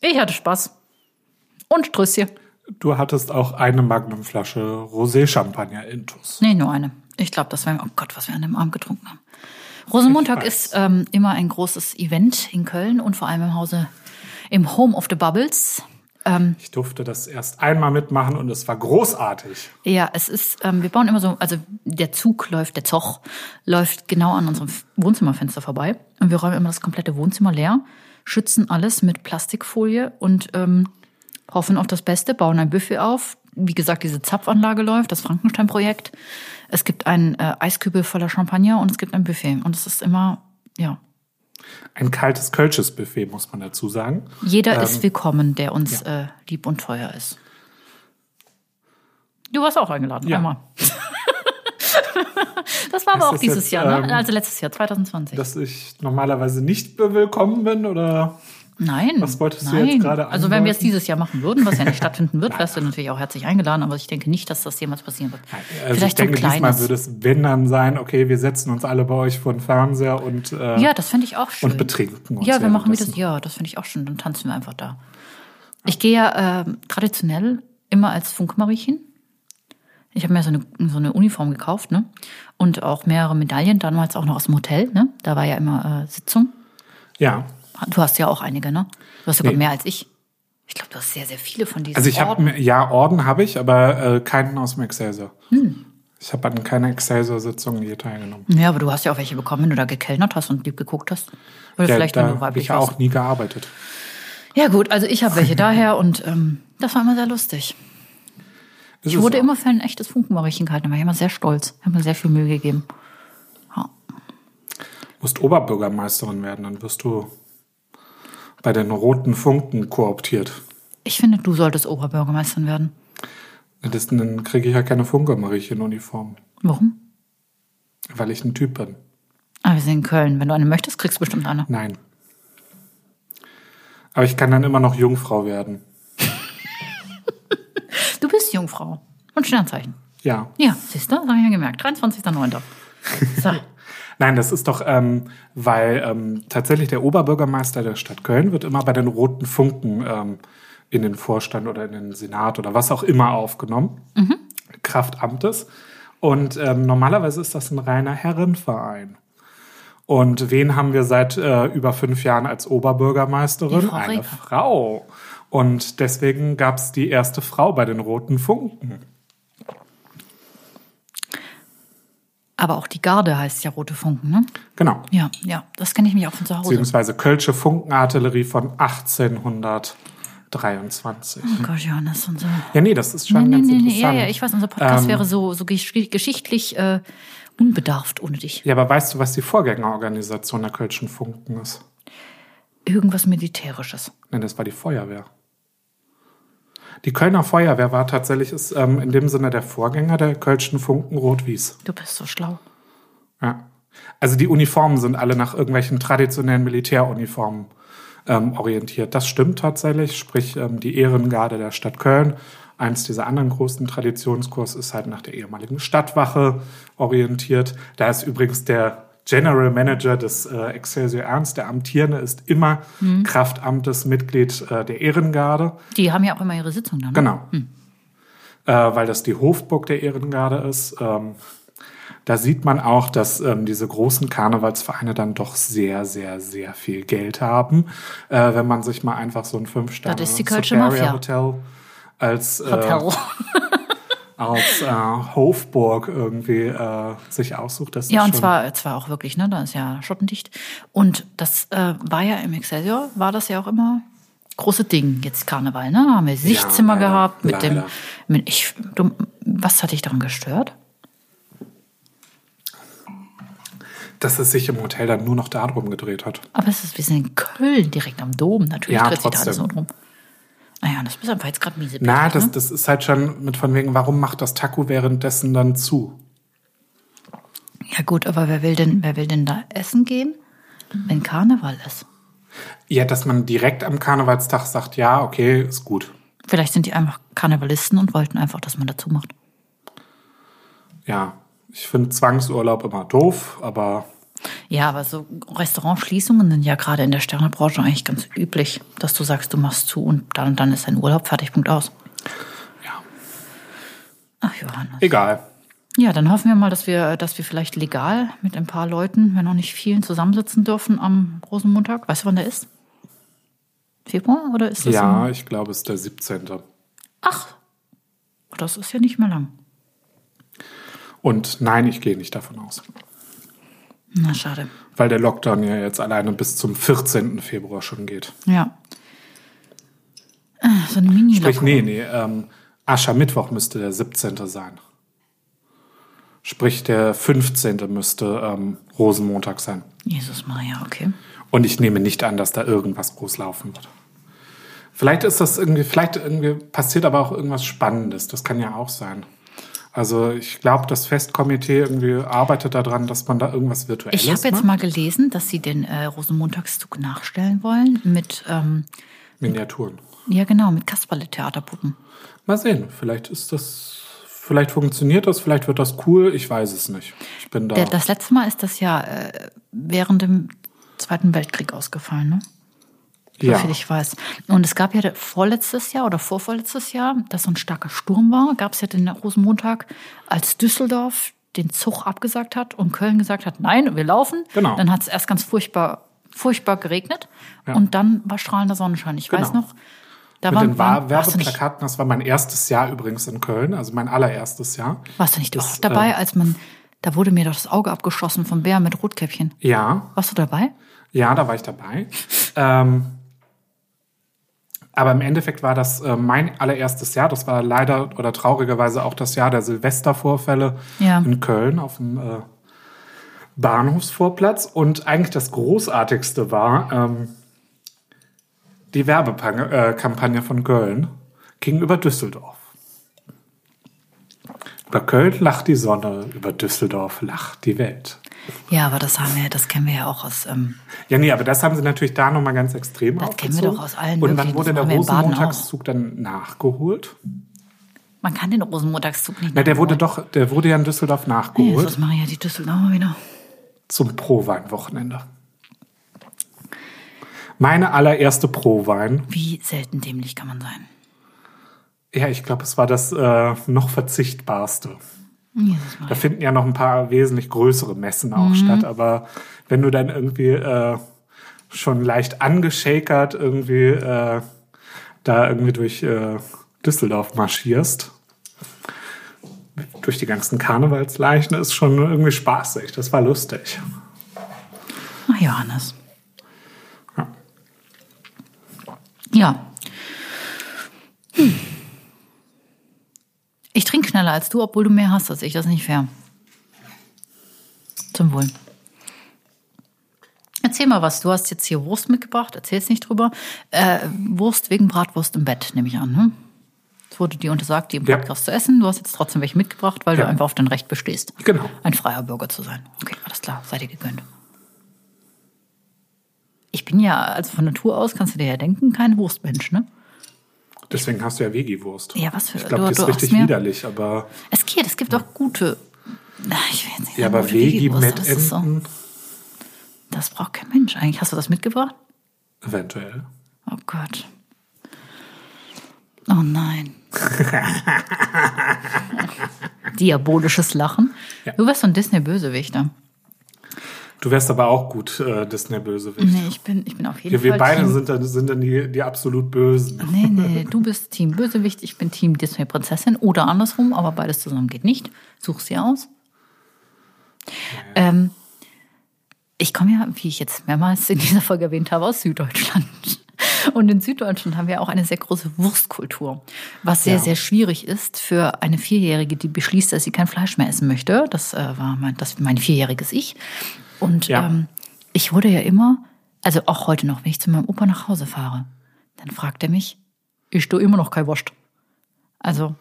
Ich hatte Spaß. Und Strüsschen. Du hattest auch eine Magnumflasche Rosé-Champagner intus. Nee, nur eine. Ich glaube, das war, oh Gott, was wir an dem Abend getrunken haben. Rosenmontag ist ähm, immer ein großes Event in Köln und vor allem im Hause, im Home of the Bubbles. Ähm, Ich durfte das erst einmal mitmachen und es war großartig. Ja, es ist, ähm, wir bauen immer so, also der Zug läuft, der Zoch läuft genau an unserem Wohnzimmerfenster vorbei und wir räumen immer das komplette Wohnzimmer leer, schützen alles mit Plastikfolie und ähm, hoffen auf das Beste, bauen ein Buffet auf. Wie gesagt, diese Zapfanlage läuft, das Frankenstein-Projekt. Es gibt einen äh, Eiskübel voller Champagner und es gibt ein Buffet und es ist immer, ja, Ein kaltes Kölsches Buffet, muss man dazu sagen. jeder Ähm, ist willkommen, der uns äh, lieb und teuer ist. Du warst auch eingeladen, Ja. einmal. *laughs* das war aber auch dieses jetzt, Jahr, ne? ähm, also letztes Jahr, 2020. Dass ich normalerweise nicht willkommen bin oder nein. was wolltest du nein. jetzt gerade Also wenn wir es dieses Jahr machen würden, was ja nicht stattfinden wird, wärst du natürlich auch herzlich eingeladen, aber ich denke nicht, dass das jemals passieren wird. Also Vielleicht ich denke, so ein diesmal kleines. würde es, wenn dann sein, okay, wir setzen uns alle bei euch vor den Fernseher und, äh, Ja, das fände ich auch schön. und betrinken uns. Ja, wir machen wieder, ja, das finde ich auch schön. Dann tanzen wir einfach da. Ich gehe ja ähm, traditionell immer als Funkmariechen. Ich habe mir so eine, so eine Uniform gekauft, ne? Und auch mehrere Medaillen, damals auch noch aus dem Hotel, ne? Da war ja immer äh, Sitzung. Ja, Du hast ja auch einige, ne? Du hast sogar Nee. mehr als ich. Ich glaube, du hast sehr, sehr viele von diesen also ich habe ja, Orden habe ich, aber äh, keinen aus dem Excelsior. Hm. Ich habe an keiner Excelsior-Sitzung je teilgenommen. Ja, aber du hast ja auch welche bekommen, wenn du da gekellnert hast und lieb geguckt hast. Oder Ja, vielleicht, wenn du habe ich ja warst. auch nie gearbeitet. Ja gut, also ich habe welche *laughs* daher und ähm, das war immer sehr lustig. Ist Ich wurde auch. immer für ein echtes Funkenmariechen gehalten, da war ich immer sehr stolz. Ich habe mir sehr viel Mühe gegeben. Ja. musst Oberbürgermeisterin werden, dann wirst du bei den roten Funken kooptiert. Ich finde, du solltest Oberbürgermeisterin werden. Das, dann kriege ich ja keine Funke-Mariechen-Uniform, Warum? weil ich ein Typ bin. Ah, wir sind in Köln. Wenn du eine möchtest, kriegst du bestimmt eine. Nein. Aber ich kann dann immer noch Jungfrau werden. *laughs* Du bist Jungfrau. Und Sternzeichen. Ja. Ja, siehst du? Das habe ich ja gemerkt. 23.09. So. *laughs* Nein, das ist doch, ähm, weil ähm, tatsächlich der Oberbürgermeister der Stadt Köln wird immer bei den roten Funken ähm, in den Vorstand oder in den Senat oder was auch immer aufgenommen. Kraft Amtes. Und ähm, normalerweise ist das ein reiner Herrenverein. Und wen haben wir seit äh, über fünf Jahren als Oberbürgermeisterin? Frau Eine. Frau. Und deswegen gab es die erste Frau bei den Roten Funken. Aber auch die Garde heißt ja Rote Funken, ne? Genau. Ja, ja. Das kenne ich mich auch von zu Hause. Beziehungsweise Kölsche Funkenartillerie von 1823. Oh Gott, Johannes so. Ja, nee, das ist schon Nee, nee, ganz nee, nee. interessant. Ja, ja, ich weiß, unser Podcast Ähm, wäre so, so gesch- geschichtlich äh, unbedarft ohne dich. Ja, aber weißt du, was die Vorgängerorganisation der Kölschen Funken ist? Irgendwas Militärisches. Nein, das war die Feuerwehr. Die Kölner Feuerwehr war tatsächlich ist, ähm, in dem Sinne der Vorgänger der Kölschen Funken Rot-Wies. Du bist so schlau. Ja. Also die Uniformen sind alle nach irgendwelchen traditionellen Militäruniformen ähm, orientiert. Das stimmt tatsächlich. Sprich, ähm, die Ehrengarde der Stadt Köln. Eins dieser anderen großen Traditionskurs ist halt nach der ehemaligen Stadtwache orientiert. Da ist übrigens der General Manager des äh, Excelsior Ernst, der Amtierende, ist immer Kraftamtesmitglied äh, der Ehrengarde. Die haben ja auch immer ihre Sitzung dann. ne? Genau. Äh, weil das die Hofburg der Ehrengarde ist. Ähm, da sieht man auch, dass ähm, diese großen Karnevalsvereine dann doch sehr, sehr, sehr viel Geld haben. Äh, wenn man sich mal einfach so ein fünf sterne Das ist die Kölsche Mafia. Hotel als, äh, Hotel als äh, Hofburg irgendwie äh, sich aussucht. Das ja, und zwar, zwar auch wirklich, ne? Da ist ja schottendicht. Und das äh, war ja im Excelsior, war das ja auch immer große Ding, jetzt Karneval, ne? Da haben wir Sichtzimmer ja, gehabt mit leider. dem. Mit, ich, du, was hat dich daran gestört? dass es sich im Hotel dann nur noch darum gedreht hat. Aber es ist, wir sind in Köln, direkt am Dom. Natürlich ja, dreht trotzdem. sich da alles so drum. Naja, das ist einfach jetzt gerade miese Na, das, ne? das ist halt schon mit von wegen, warum macht das Taco währenddessen dann zu? Ja gut, aber wer will denn, wer will denn da essen gehen, wenn Karneval ist? Ja, dass man direkt am Karnevalstag sagt, ja, okay, ist gut. Vielleicht sind die einfach Karnevalisten und wollten einfach, dass man dazu macht. Ja, ich finde Zwangsurlaub immer doof, aber Ja, aber so Restaurantschließungen sind ja gerade in der Sternebranche eigentlich ganz üblich, dass du sagst, du machst zu und dann und dann ist dein Urlaub fertig, Punkt aus. ja, Ach, Johannes. egal. Ja, dann hoffen wir mal, dass wir, dass wir vielleicht legal mit ein paar Leuten, wenn auch nicht vielen, zusammensitzen dürfen am Rosenmontag. Weißt du, wann der ist? Februar oder ist das? Ja, ich glaube, es ist der 17. ach, das ist ja nicht mehr lang. Und nein, ich gehe nicht davon aus. Na, schade. Weil der Lockdown ja jetzt alleine bis zum 14. Februar schon geht. Ja. Ah, So eine mini Sprich, nee, nee, ähm, Aschermittwoch müsste der 17. sein. Sprich, der 15. müsste ähm, Rosenmontag sein. Jesus Maria, okay. Und ich nehme nicht an, dass da irgendwas groß laufen wird. Vielleicht ist das irgendwie, vielleicht irgendwie passiert aber auch irgendwas Spannendes. Das kann ja auch sein. Also ich glaube, das Festkomitee irgendwie arbeitet daran, dass man da irgendwas Virtuelles Ich habe jetzt mal gelesen, dass sie den äh, Rosenmontagszug nachstellen wollen mit, ähm, Miniaturen. ja genau, mit Kasperle-Theaterpuppen. Mal sehen. Vielleicht ist das, vielleicht funktioniert das, vielleicht wird das cool. Ich weiß es nicht. Ich bin da. Der, das letzte Mal ist das ja äh, während dem Zweiten Weltkrieg ausgefallen, ne? Ja. Soviel ich weiß. Und es gab ja vorletztes Jahr oder vorvorletztes Jahr, dass so ein starker Sturm war, gab es ja den Rosenmontag, als Düsseldorf den Zug abgesagt hat und Köln gesagt hat, nein, wir laufen. Genau. Dann hat es erst ganz furchtbar, furchtbar geregnet Ja. und dann war strahlender Sonnenschein. Ich weiß Genau. noch, da Mit waren, den waren, Werbeplakaten, das war mein erstes Jahr übrigens in Köln, also mein allererstes Jahr. warst du nicht Das, dabei, äh, als man, da wurde mir doch das Auge abgeschossen vom Bär mit Rotkäppchen. Ja, Warst du dabei? Ja, da war ich dabei. *laughs* ähm, aber im Endeffekt war das äh, mein allererstes Jahr. Das war leider oder traurigerweise auch das Jahr der Silvestervorfälle Ja. in Köln auf dem äh, Bahnhofsvorplatz. Und eigentlich das Großartigste war ähm, die Werbekampagne von Köln gegenüber Düsseldorf. Über Köln lacht die Sonne, über Düsseldorf lacht die Welt. Ja, aber das haben wir, das kennen wir ja auch aus, ähm, Ja, nee, aber das haben sie natürlich da nochmal ganz extrem Das kennen wir doch aus allen Und wann wurde das der machen Rosenmontagszug dann nachgeholt? man kann den Rosenmontagszug nicht Na, der wurde doch, der wurde ja in Düsseldorf nachgeholt Jesus Maria, die Düsseldorfer wieder. zum Pro-Wein-Wochenende. Meine allererste Pro-Wein. Wie selten dämlich kann man sein. Ja, ich glaube, es war das äh, noch verzichtbarste. Da finden ja noch ein paar wesentlich größere Messen auch Mhm. statt, aber wenn du dann irgendwie äh, schon leicht angeschakert irgendwie äh, da irgendwie durch äh, Düsseldorf marschierst, durch die ganzen Karnevalsleichen, ist schon irgendwie spaßig. Das war lustig. Ach, Johannes. Ja. Ja. Ich trinke schneller als du, obwohl du mehr hast als ich. Das ist nicht fair. Zum Wohl. Erzähl mal was. Du hast jetzt hier Wurst mitgebracht. Erzähl's nicht drüber. Äh, Wurst wegen Bratwurst im Bett, nehme ich an. Ne? Es wurde dir untersagt, die im Ja. Podcast zu essen. Du hast jetzt trotzdem welche mitgebracht, weil Ja. du einfach auf dein Recht bestehst. Genau. Ein freier Bürger zu sein. Okay, alles klar. Seid ihr gegönnt. Ich bin ja, also von Natur aus, kannst du dir ja denken, kein Wurstmensch, ne? Deswegen hast du ja Vegi-Wurst. Ja, was für- Ich glaube, die ist richtig widerlich, aber Es geht, es gibt auch gute. Ich will jetzt nicht ja, aber Veggie-Wurst, mit das ist so- Enten Das braucht kein Mensch eigentlich. Hast du das mitgebracht? eventuell. Oh Gott. Oh nein. *laughs* Diabolisches Lachen. Ja. Du wärst so ein Disney-Bösewichter. Du wärst aber auch gut äh, Disney-Bösewicht. Nee, ich bin, ich bin auf jeden Ja, wir Fall. beide Team, sind dann, sind dann die, die absolut Bösen. Nee, nee, du bist Team Bösewicht, ich bin Team Disney-Prinzessin oder andersrum, aber beides zusammen geht nicht. Such sie aus. Ähm, ich komme ja, wie ich jetzt mehrmals in dieser Folge erwähnt habe, aus Süddeutschland. Und in Süddeutschland haben wir auch eine sehr große Wurstkultur, was sehr, Ja. sehr schwierig ist für eine Vierjährige, die beschließt, dass sie kein Fleisch mehr essen möchte. Das äh, war mein, das mein vierjähriges Ich. Und Ja. ähm, ich wurde ja immer, also auch heute noch, wenn ich zu meinem Opa nach Hause fahre, dann fragt er mich, ich du immer noch kein Wurst. Also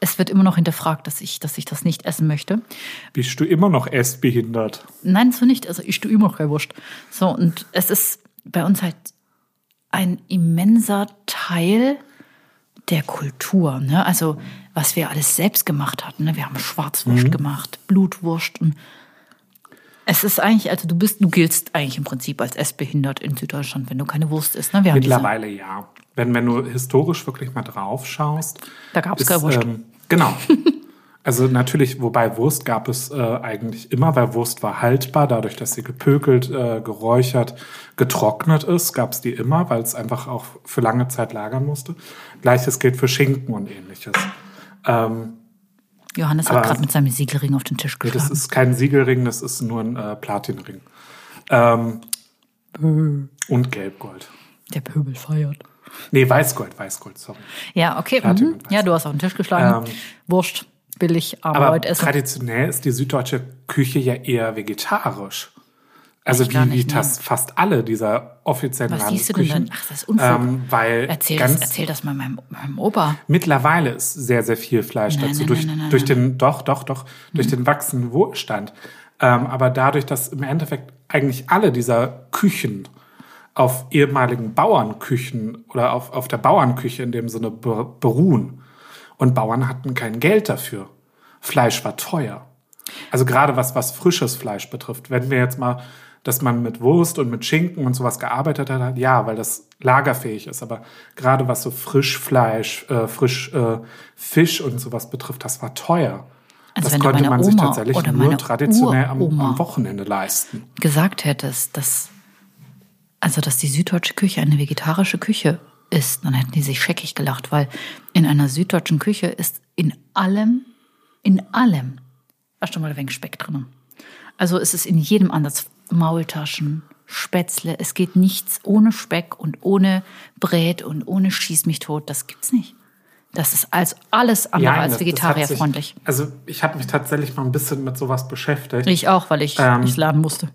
es wird immer noch hinterfragt, dass ich, dass ich das nicht essen möchte. Bist du immer noch essbehindert? Nein, so nicht. Also ich tue immer noch keine Wurst. So, und es ist bei uns halt ein immenser Teil der Kultur. Ne? Also was wir alles selbst gemacht hatten. Ne? Wir haben Schwarzwurst gemacht, Blutwurst. Und es ist eigentlich, also du bist, du giltst eigentlich im Prinzip als essbehindert in Süddeutschland, wenn du keine Wurst isst. Ne? Wir Mittlerweile ja. Wenn, wenn du historisch wirklich mal drauf schaust. Da gab's ist, keine Wurst. Ähm, genau. *laughs* Also natürlich, wobei Wurst gab es äh, eigentlich immer, weil Wurst war haltbar, dadurch, dass sie gepökelt, äh, geräuchert, getrocknet ist, gab es die immer, weil es einfach auch für lange Zeit lagern musste. Gleiches gilt für Schinken und ähnliches. Ähm, Johannes hat gerade mit seinem Siegelring auf den Tisch nee, geschlagen. das ist kein Siegelring, das ist nur ein äh, Platinring. Ähm, und Gelbgold. der Pöbel feiert. Nee, Weißgold, Weißgold, sorry. Ja, okay. Mhm. Ja, du hast auf den Tisch geschlagen. Ähm, Wurst, billig, aber, Aber heute essen. traditionell ist die süddeutsche Küche ja eher vegetarisch. Also wie, wie nicht, das fast alle dieser offiziellen Was siehst du denn dann? Ach, das ist Unfug. Ähm, weil erzähl, ganz das, erzähl das mal meinem, meinem Opa. mittlerweile ist sehr, sehr viel Fleisch Nein, dazu. nein, durch nein, durch den, doch, doch, doch, durch den wachsenden Wohlstand. Ähm, aber dadurch, dass im Endeffekt eigentlich alle dieser Küchen auf ehemaligen Bauernküchen oder auf, auf der Bauernküche in dem Sinne be beruhen. Und Bauern hatten kein Geld dafür. Fleisch war teuer. Also gerade was, was frisches Fleisch betrifft. Wenn wir jetzt mal, dass man mit Wurst und mit Schinken und sowas gearbeitet hat, ja, weil das lagerfähig ist. Aber gerade was so Frischfleisch, äh, frisch äh, Fisch und sowas betrifft, das war teuer. Also das konnte man sich Oma tatsächlich oder nur traditionell am, am Wochenende leisten. gesagt hättest, dass, also dass die süddeutsche Küche eine vegetarische Küche ist, dann hätten die sich scheckig gelacht, weil in einer süddeutschen Küche ist in allem, in allem, erst einmal ein wenig Speck drin. Also es ist in jedem Ansatz Maultaschen, Spätzle, es geht nichts ohne Speck und ohne Brät und ohne Schieß mich tot, das gibt's nicht. Das ist als alles andere Ja, als vegetarierfreundlich. Also ich habe mich tatsächlich mal ein bisschen mit sowas beschäftigt. Ich auch, weil ich Ähm, nicht lernen musste.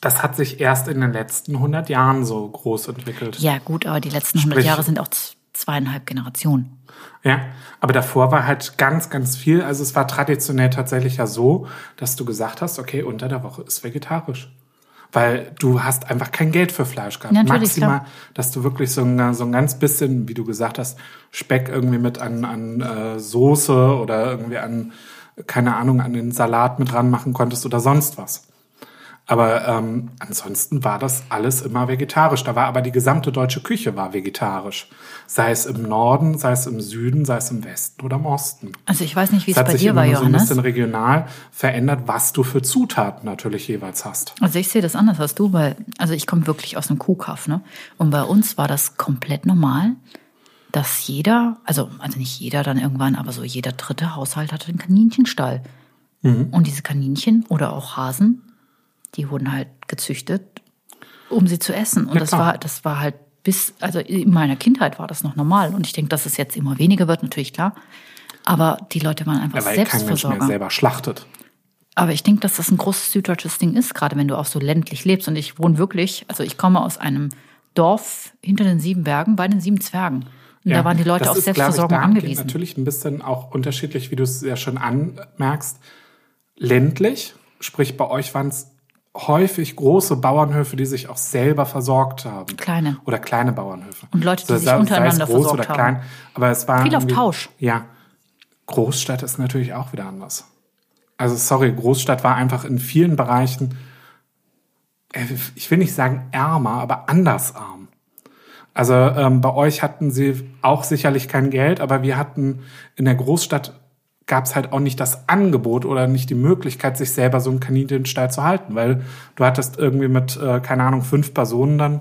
Das hat sich erst in den letzten 100 Jahren so groß entwickelt. Ja, gut, aber die letzten 100 Sprich- Jahre sind auch zweieinhalb Generationen. Ja, aber davor war halt ganz, ganz viel. Also es war traditionell tatsächlich ja so, dass du gesagt hast, okay, unter der Woche ist vegetarisch. Weil du hast einfach kein Geld für Fleisch gehabt. Natürlich, Maximal, klar. dass du wirklich so ein, so ein ganz bisschen, wie du gesagt hast, Speck irgendwie mit an, an äh, Soße oder irgendwie an, keine Ahnung, an den Salat mit ranmachen konntest oder sonst was. Aber ähm, ansonsten war das alles immer vegetarisch. Da war aber die gesamte deutsche Küche war vegetarisch. Sei es im Norden, sei es im Süden, sei es im Westen oder im Osten. Also ich weiß nicht, wie es Es hat bei sich dir immer war, nur so ein Johannes. bisschen regional verändert, was du für Zutaten natürlich jeweils hast. Also ich sehe das anders als du, weil, also ich komme wirklich aus einem Kuhkaff, ne? Und bei uns war das komplett normal, dass jeder, also, also nicht jeder dann irgendwann, aber so jeder dritte Haushalt hatte einen Kaninchenstall. Mhm. Und diese Kaninchen oder auch Hasen, die wurden halt gezüchtet, um sie zu essen. Und Ja, das klar. war, das war halt bis, also in meiner Kindheit war das noch normal. Und ich denke, dass es jetzt immer weniger wird, natürlich klar. Aber die Leute waren einfach Ja, weil kein Selbstversorger. selber schlachtet. Aber ich denke, dass das ein großes süddeutsches Ding ist, gerade wenn du auch so ländlich lebst. Und ich wohne wirklich, also ich komme aus einem Dorf hinter den sieben Bergen bei den sieben Zwergen. Und da waren die Leute auf ist, ich, Selbstversorgung dahingehend angewiesen. Natürlich ein bisschen auch unterschiedlich, wie du es ja schon anmerkst. Ländlich, sprich bei euch waren es häufig große Bauernhöfe, die sich auch selber versorgt haben. Kleine. Oder kleine Bauernhöfe. Und Leute, die sich sei- sei untereinander groß versorgt oder haben. klein. Aber es war Viel auf Tausch. Ja. Großstadt ist natürlich auch wieder anders. Also sorry, Großstadt war einfach in vielen Bereichen, äh, ich will nicht sagen ärmer, aber andersarm. Also ähm, bei euch hatten sie auch sicherlich kein Geld, aber wir hatten in der Großstadt gab es halt auch nicht das Angebot oder nicht die Möglichkeit, sich selber so einen Kaninchenstall zu halten, weil du hattest irgendwie mit, äh, keine Ahnung, fünf Personen dann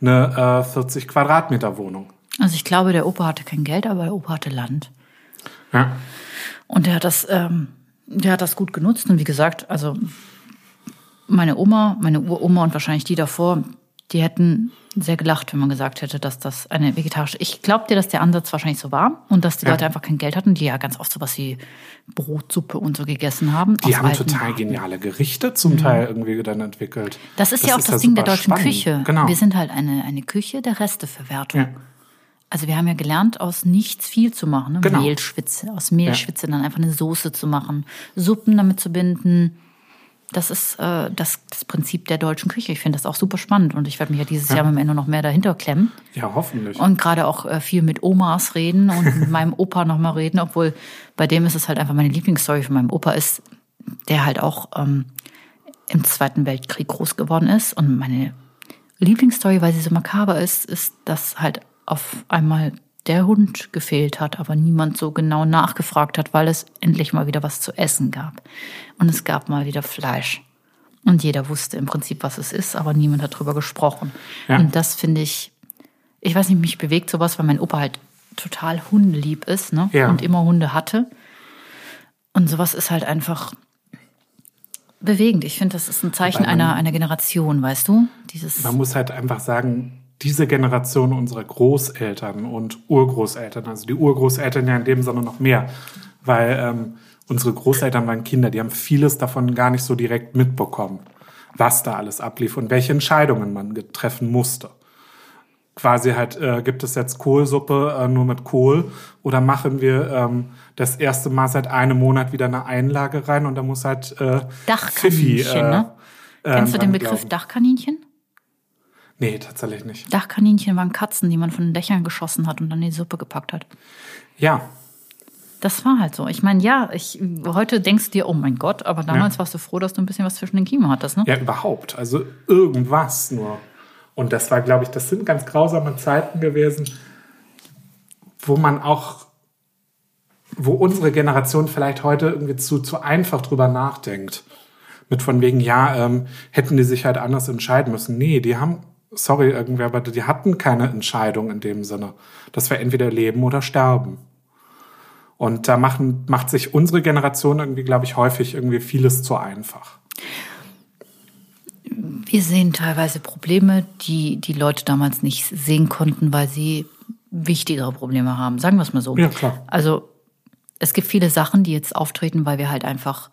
eine äh, 40 Quadratmeter Wohnung. Also ich glaube, der Opa hatte kein Geld, aber der Opa hatte Land. Ja. Und der hat das, ähm, der hat das gut genutzt. Und wie gesagt, also meine Oma, meine Uroma und wahrscheinlich die davor, Die hätten sehr gelacht, wenn man gesagt hätte, dass das eine vegetarische. Ich glaube dir, dass der Ansatz wahrscheinlich so war und dass die Ja. Leute einfach kein Geld hatten, die ja ganz oft sowas wie Brotsuppe und so gegessen haben. Die haben total geniale Gerichte zum Teil irgendwie dann entwickelt. Mhm. Das ist ja auch das Ding der deutschen spannend. Küche. Genau. Wir sind halt eine, eine Küche der Resteverwertung. Ja. Also wir haben ja gelernt, aus nichts viel zu machen. Ne? Genau. Mehlschwitze, aus Mehlschwitze dann einfach eine Soße zu machen, Suppen damit zu binden. Das ist äh, das, das Prinzip der deutschen Küche. Ich finde das auch super spannend und ich werde mich ja dieses Jahr mit dem Ende noch mehr dahinter klemmen ja, hoffentlich. und gerade auch äh, viel mit Omas reden und *laughs* mit meinem Opa nochmal reden, obwohl bei dem ist es halt einfach meine Lieblingsstory von meinem Opa ist, der halt auch ähm, im Zweiten Weltkrieg groß geworden ist und meine Lieblingsstory, weil sie so makaber ist, ist, dass halt auf einmal der Hund gefehlt hat, aber niemand so genau nachgefragt hat, weil es endlich mal wieder was zu essen gab. Und es gab mal wieder Fleisch. Und jeder wusste im Prinzip, was es ist, aber niemand hat drüber gesprochen. Ja. Und das finde ich, ich weiß nicht, mich bewegt sowas, weil mein Opa halt total hundelieb ist, ne? Ja. Und immer Hunde hatte. Und sowas ist halt einfach bewegend. Ich finde, das ist ein Zeichen man- einer, einer Generation, weißt du? Dieses, Man muss halt einfach sagen, diese Generation unserer Großeltern und Urgroßeltern, also die Urgroßeltern ja in dem Sinne noch mehr, weil ähm, unsere Großeltern waren Kinder, die haben vieles davon gar nicht so direkt mitbekommen, was da alles ablief und welche Entscheidungen man treffen musste. Quasi halt, äh, gibt es jetzt Kohlsuppe äh, nur mit Kohl oder machen wir ähm, das erste Mal seit einem Monat wieder eine Einlage rein und da muss halt äh, Pfiffi, Dachkaninchen, ne? äh, Kennst du dran den Begriff glauben. Dachkaninchen? Nee, tatsächlich nicht. Dachkaninchen waren Katzen, die man von den Dächern geschossen hat und dann in die Suppe gepackt hat. Ja, Das war halt so. Ich meine, ja, ich, heute denkst du dir, oh mein Gott, aber damals Ja. warst du froh, dass du ein bisschen was zwischen den Kiemen hattest, ne? Ja, überhaupt. Also irgendwas nur. Und das war, glaube ich, das sind ganz grausame Zeiten gewesen, wo man auch, wo unsere Generation vielleicht heute irgendwie zu, zu einfach drüber nachdenkt. Mit von wegen, ja, ähm, hätten die sich halt anders entscheiden müssen. Nee, die haben, sorry, irgendwer, aber die hatten keine Entscheidung in dem Sinne. Das war entweder Leben oder Sterben. Und da machen, macht sich unsere Generation irgendwie, glaube ich, häufig irgendwie vieles zu einfach. Wir sehen teilweise Probleme, die die Leute damals nicht sehen konnten, weil sie wichtigere Probleme haben. Sagen wir es mal so. Ja, klar. Also es gibt viele Sachen, die jetzt auftreten, weil wir halt einfach,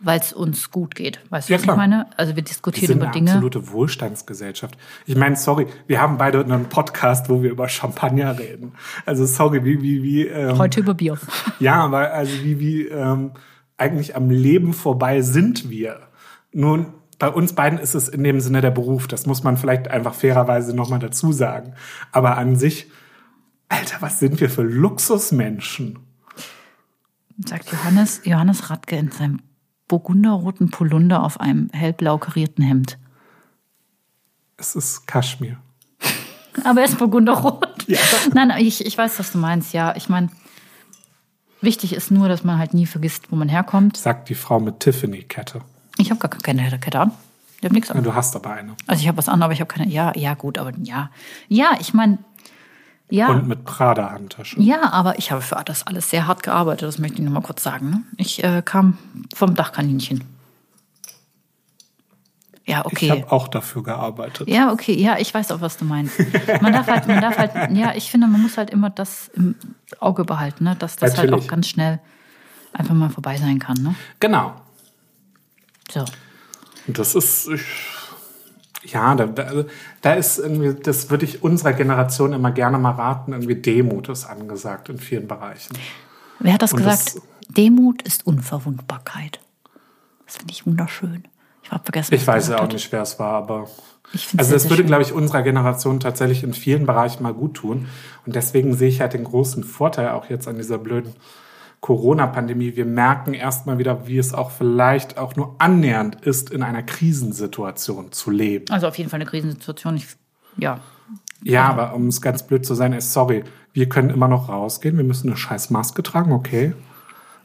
weil es uns gut geht. Weißt du, Ja, was klar. ich meine? Also wir Wir diskutieren sind über eine Dinge. absolute Wohlstandsgesellschaft. Ich meine, sorry, wir haben beide einen Podcast, wo wir über Champagner reden. Also sorry, wie, wie, wie. Ähm, Heute über Bier. *laughs* Ja, aber also wie, wie ähm, eigentlich am Leben vorbei sind wir. Nun, bei uns beiden ist es in dem Sinne der Beruf. Das muss man vielleicht einfach fairerweise nochmal dazu sagen. Aber an sich, Alter, was sind wir für Luxusmenschen? Sagt Johannes, Johannes Radke in seinem burgunderroten Polunder auf einem hellblau karierten Hemd. Es ist Kaschmir. *laughs* Aber er ist burgunderrot. Ja. Nein, ich, ich weiß, was du meinst. Ja, ich meine, wichtig ist nur, dass man halt nie vergisst, wo man herkommt. Sagt die Frau mit Tiffany-Kette. Ich habe gar keine Kette an. Ich habe nichts Ja, an. Du hast aber eine. Also ich habe was an, aber ich habe keine. Ja, ja, gut, aber ja. Ja, ich meine, ja. Und mit Prada-Handtasche. Ja, aber ich habe für das alles sehr hart gearbeitet, das möchte ich nur mal kurz sagen. Ne? Ich äh, kam vom Dachkaninchen. Ja, Ich okay. habe auch dafür gearbeitet. Ja, okay, ja, ich weiß auch, was du meinst. Man darf halt, man darf halt, ja, ich finde, man muss halt immer das im Auge behalten, ne? dass das halt Natürlich. auch ganz schnell einfach mal vorbei sein kann. Ne? Genau. So. Das ist, ich, ja, da, da, also, da ist irgendwie, das würde ich unserer Generation immer gerne mal raten, irgendwie Demut ist angesagt in vielen Bereichen. Wer hat das Und gesagt? das- Demut ist Unverwundbarkeit. Das finde ich wunderschön. Ich habe vergessen. Ich weiß ja auch nicht, wer es war, aber also das würde, schön. glaube ich, unserer Generation tatsächlich in vielen Bereichen mal gut tun. Und deswegen sehe ich halt den großen Vorteil auch jetzt an dieser blöden Corona-Pandemie. Wir merken erstmal wieder, wie es auch vielleicht auch nur annähernd ist, in einer Krisensituation zu leben. Also auf jeden Fall eine Krisensituation. Ich, ja, Ja, aber um es ganz blöd zu sein, ist sorry, wir können immer noch rausgehen, wir müssen eine scheiß Maske tragen, okay.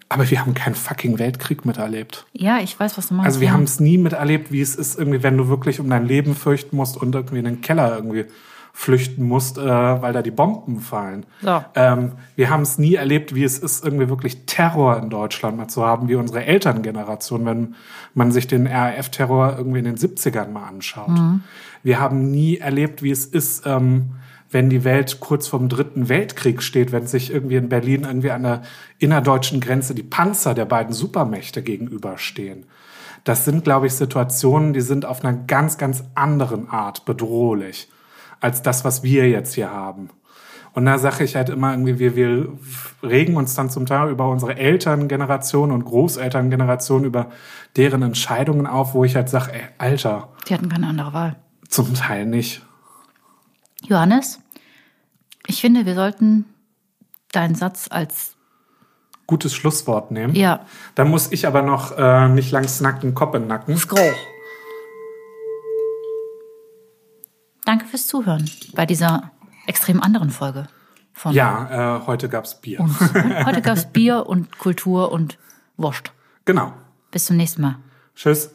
Aber wir haben keinen fucking Weltkrieg miterlebt. ja, ich weiß, was du meinst. Also wir ja. haben es nie miterlebt, wie es ist, irgendwie, wenn du wirklich um dein Leben fürchten musst und irgendwie in den Keller irgendwie flüchten musst, äh, weil da die Bomben fallen. So. Ähm, wir haben es nie erlebt, wie es ist, irgendwie wirklich Terror in Deutschland mal zu haben, wie unsere Elterngeneration, wenn man sich den RAF-Terror irgendwie in den 70ern mal anschaut. Wir haben nie erlebt, wie es ist, ähm, wenn die Welt kurz vorm Dritten Weltkrieg steht, wenn sich irgendwie in Berlin irgendwie an der innerdeutschen Grenze die Panzer der beiden Supermächte gegenüberstehen. Das sind, glaube ich, Situationen, die sind auf einer ganz, ganz anderen Art bedrohlich als das, was wir jetzt hier haben. Und da sage ich halt immer irgendwie, wir, wir regen uns dann zum Teil über unsere Elterngeneration und Großelterngeneration, über deren Entscheidungen auf, wo ich halt sage, ey, Alter, Die hatten keine andere Wahl. zum Teil nicht. Johannes, ich finde, wir sollten deinen Satz als Gutes Schlusswort nehmen. ja Da muss ich aber noch äh, nicht lang snacken, Kopf in Nacken. Skro. Danke fürs Zuhören bei dieser extrem anderen Folge. Von ja, äh, heute es Bier. Und, *laughs* heute es Bier und Kultur und Wurst. Genau. Bis zum nächsten Mal. Tschüss.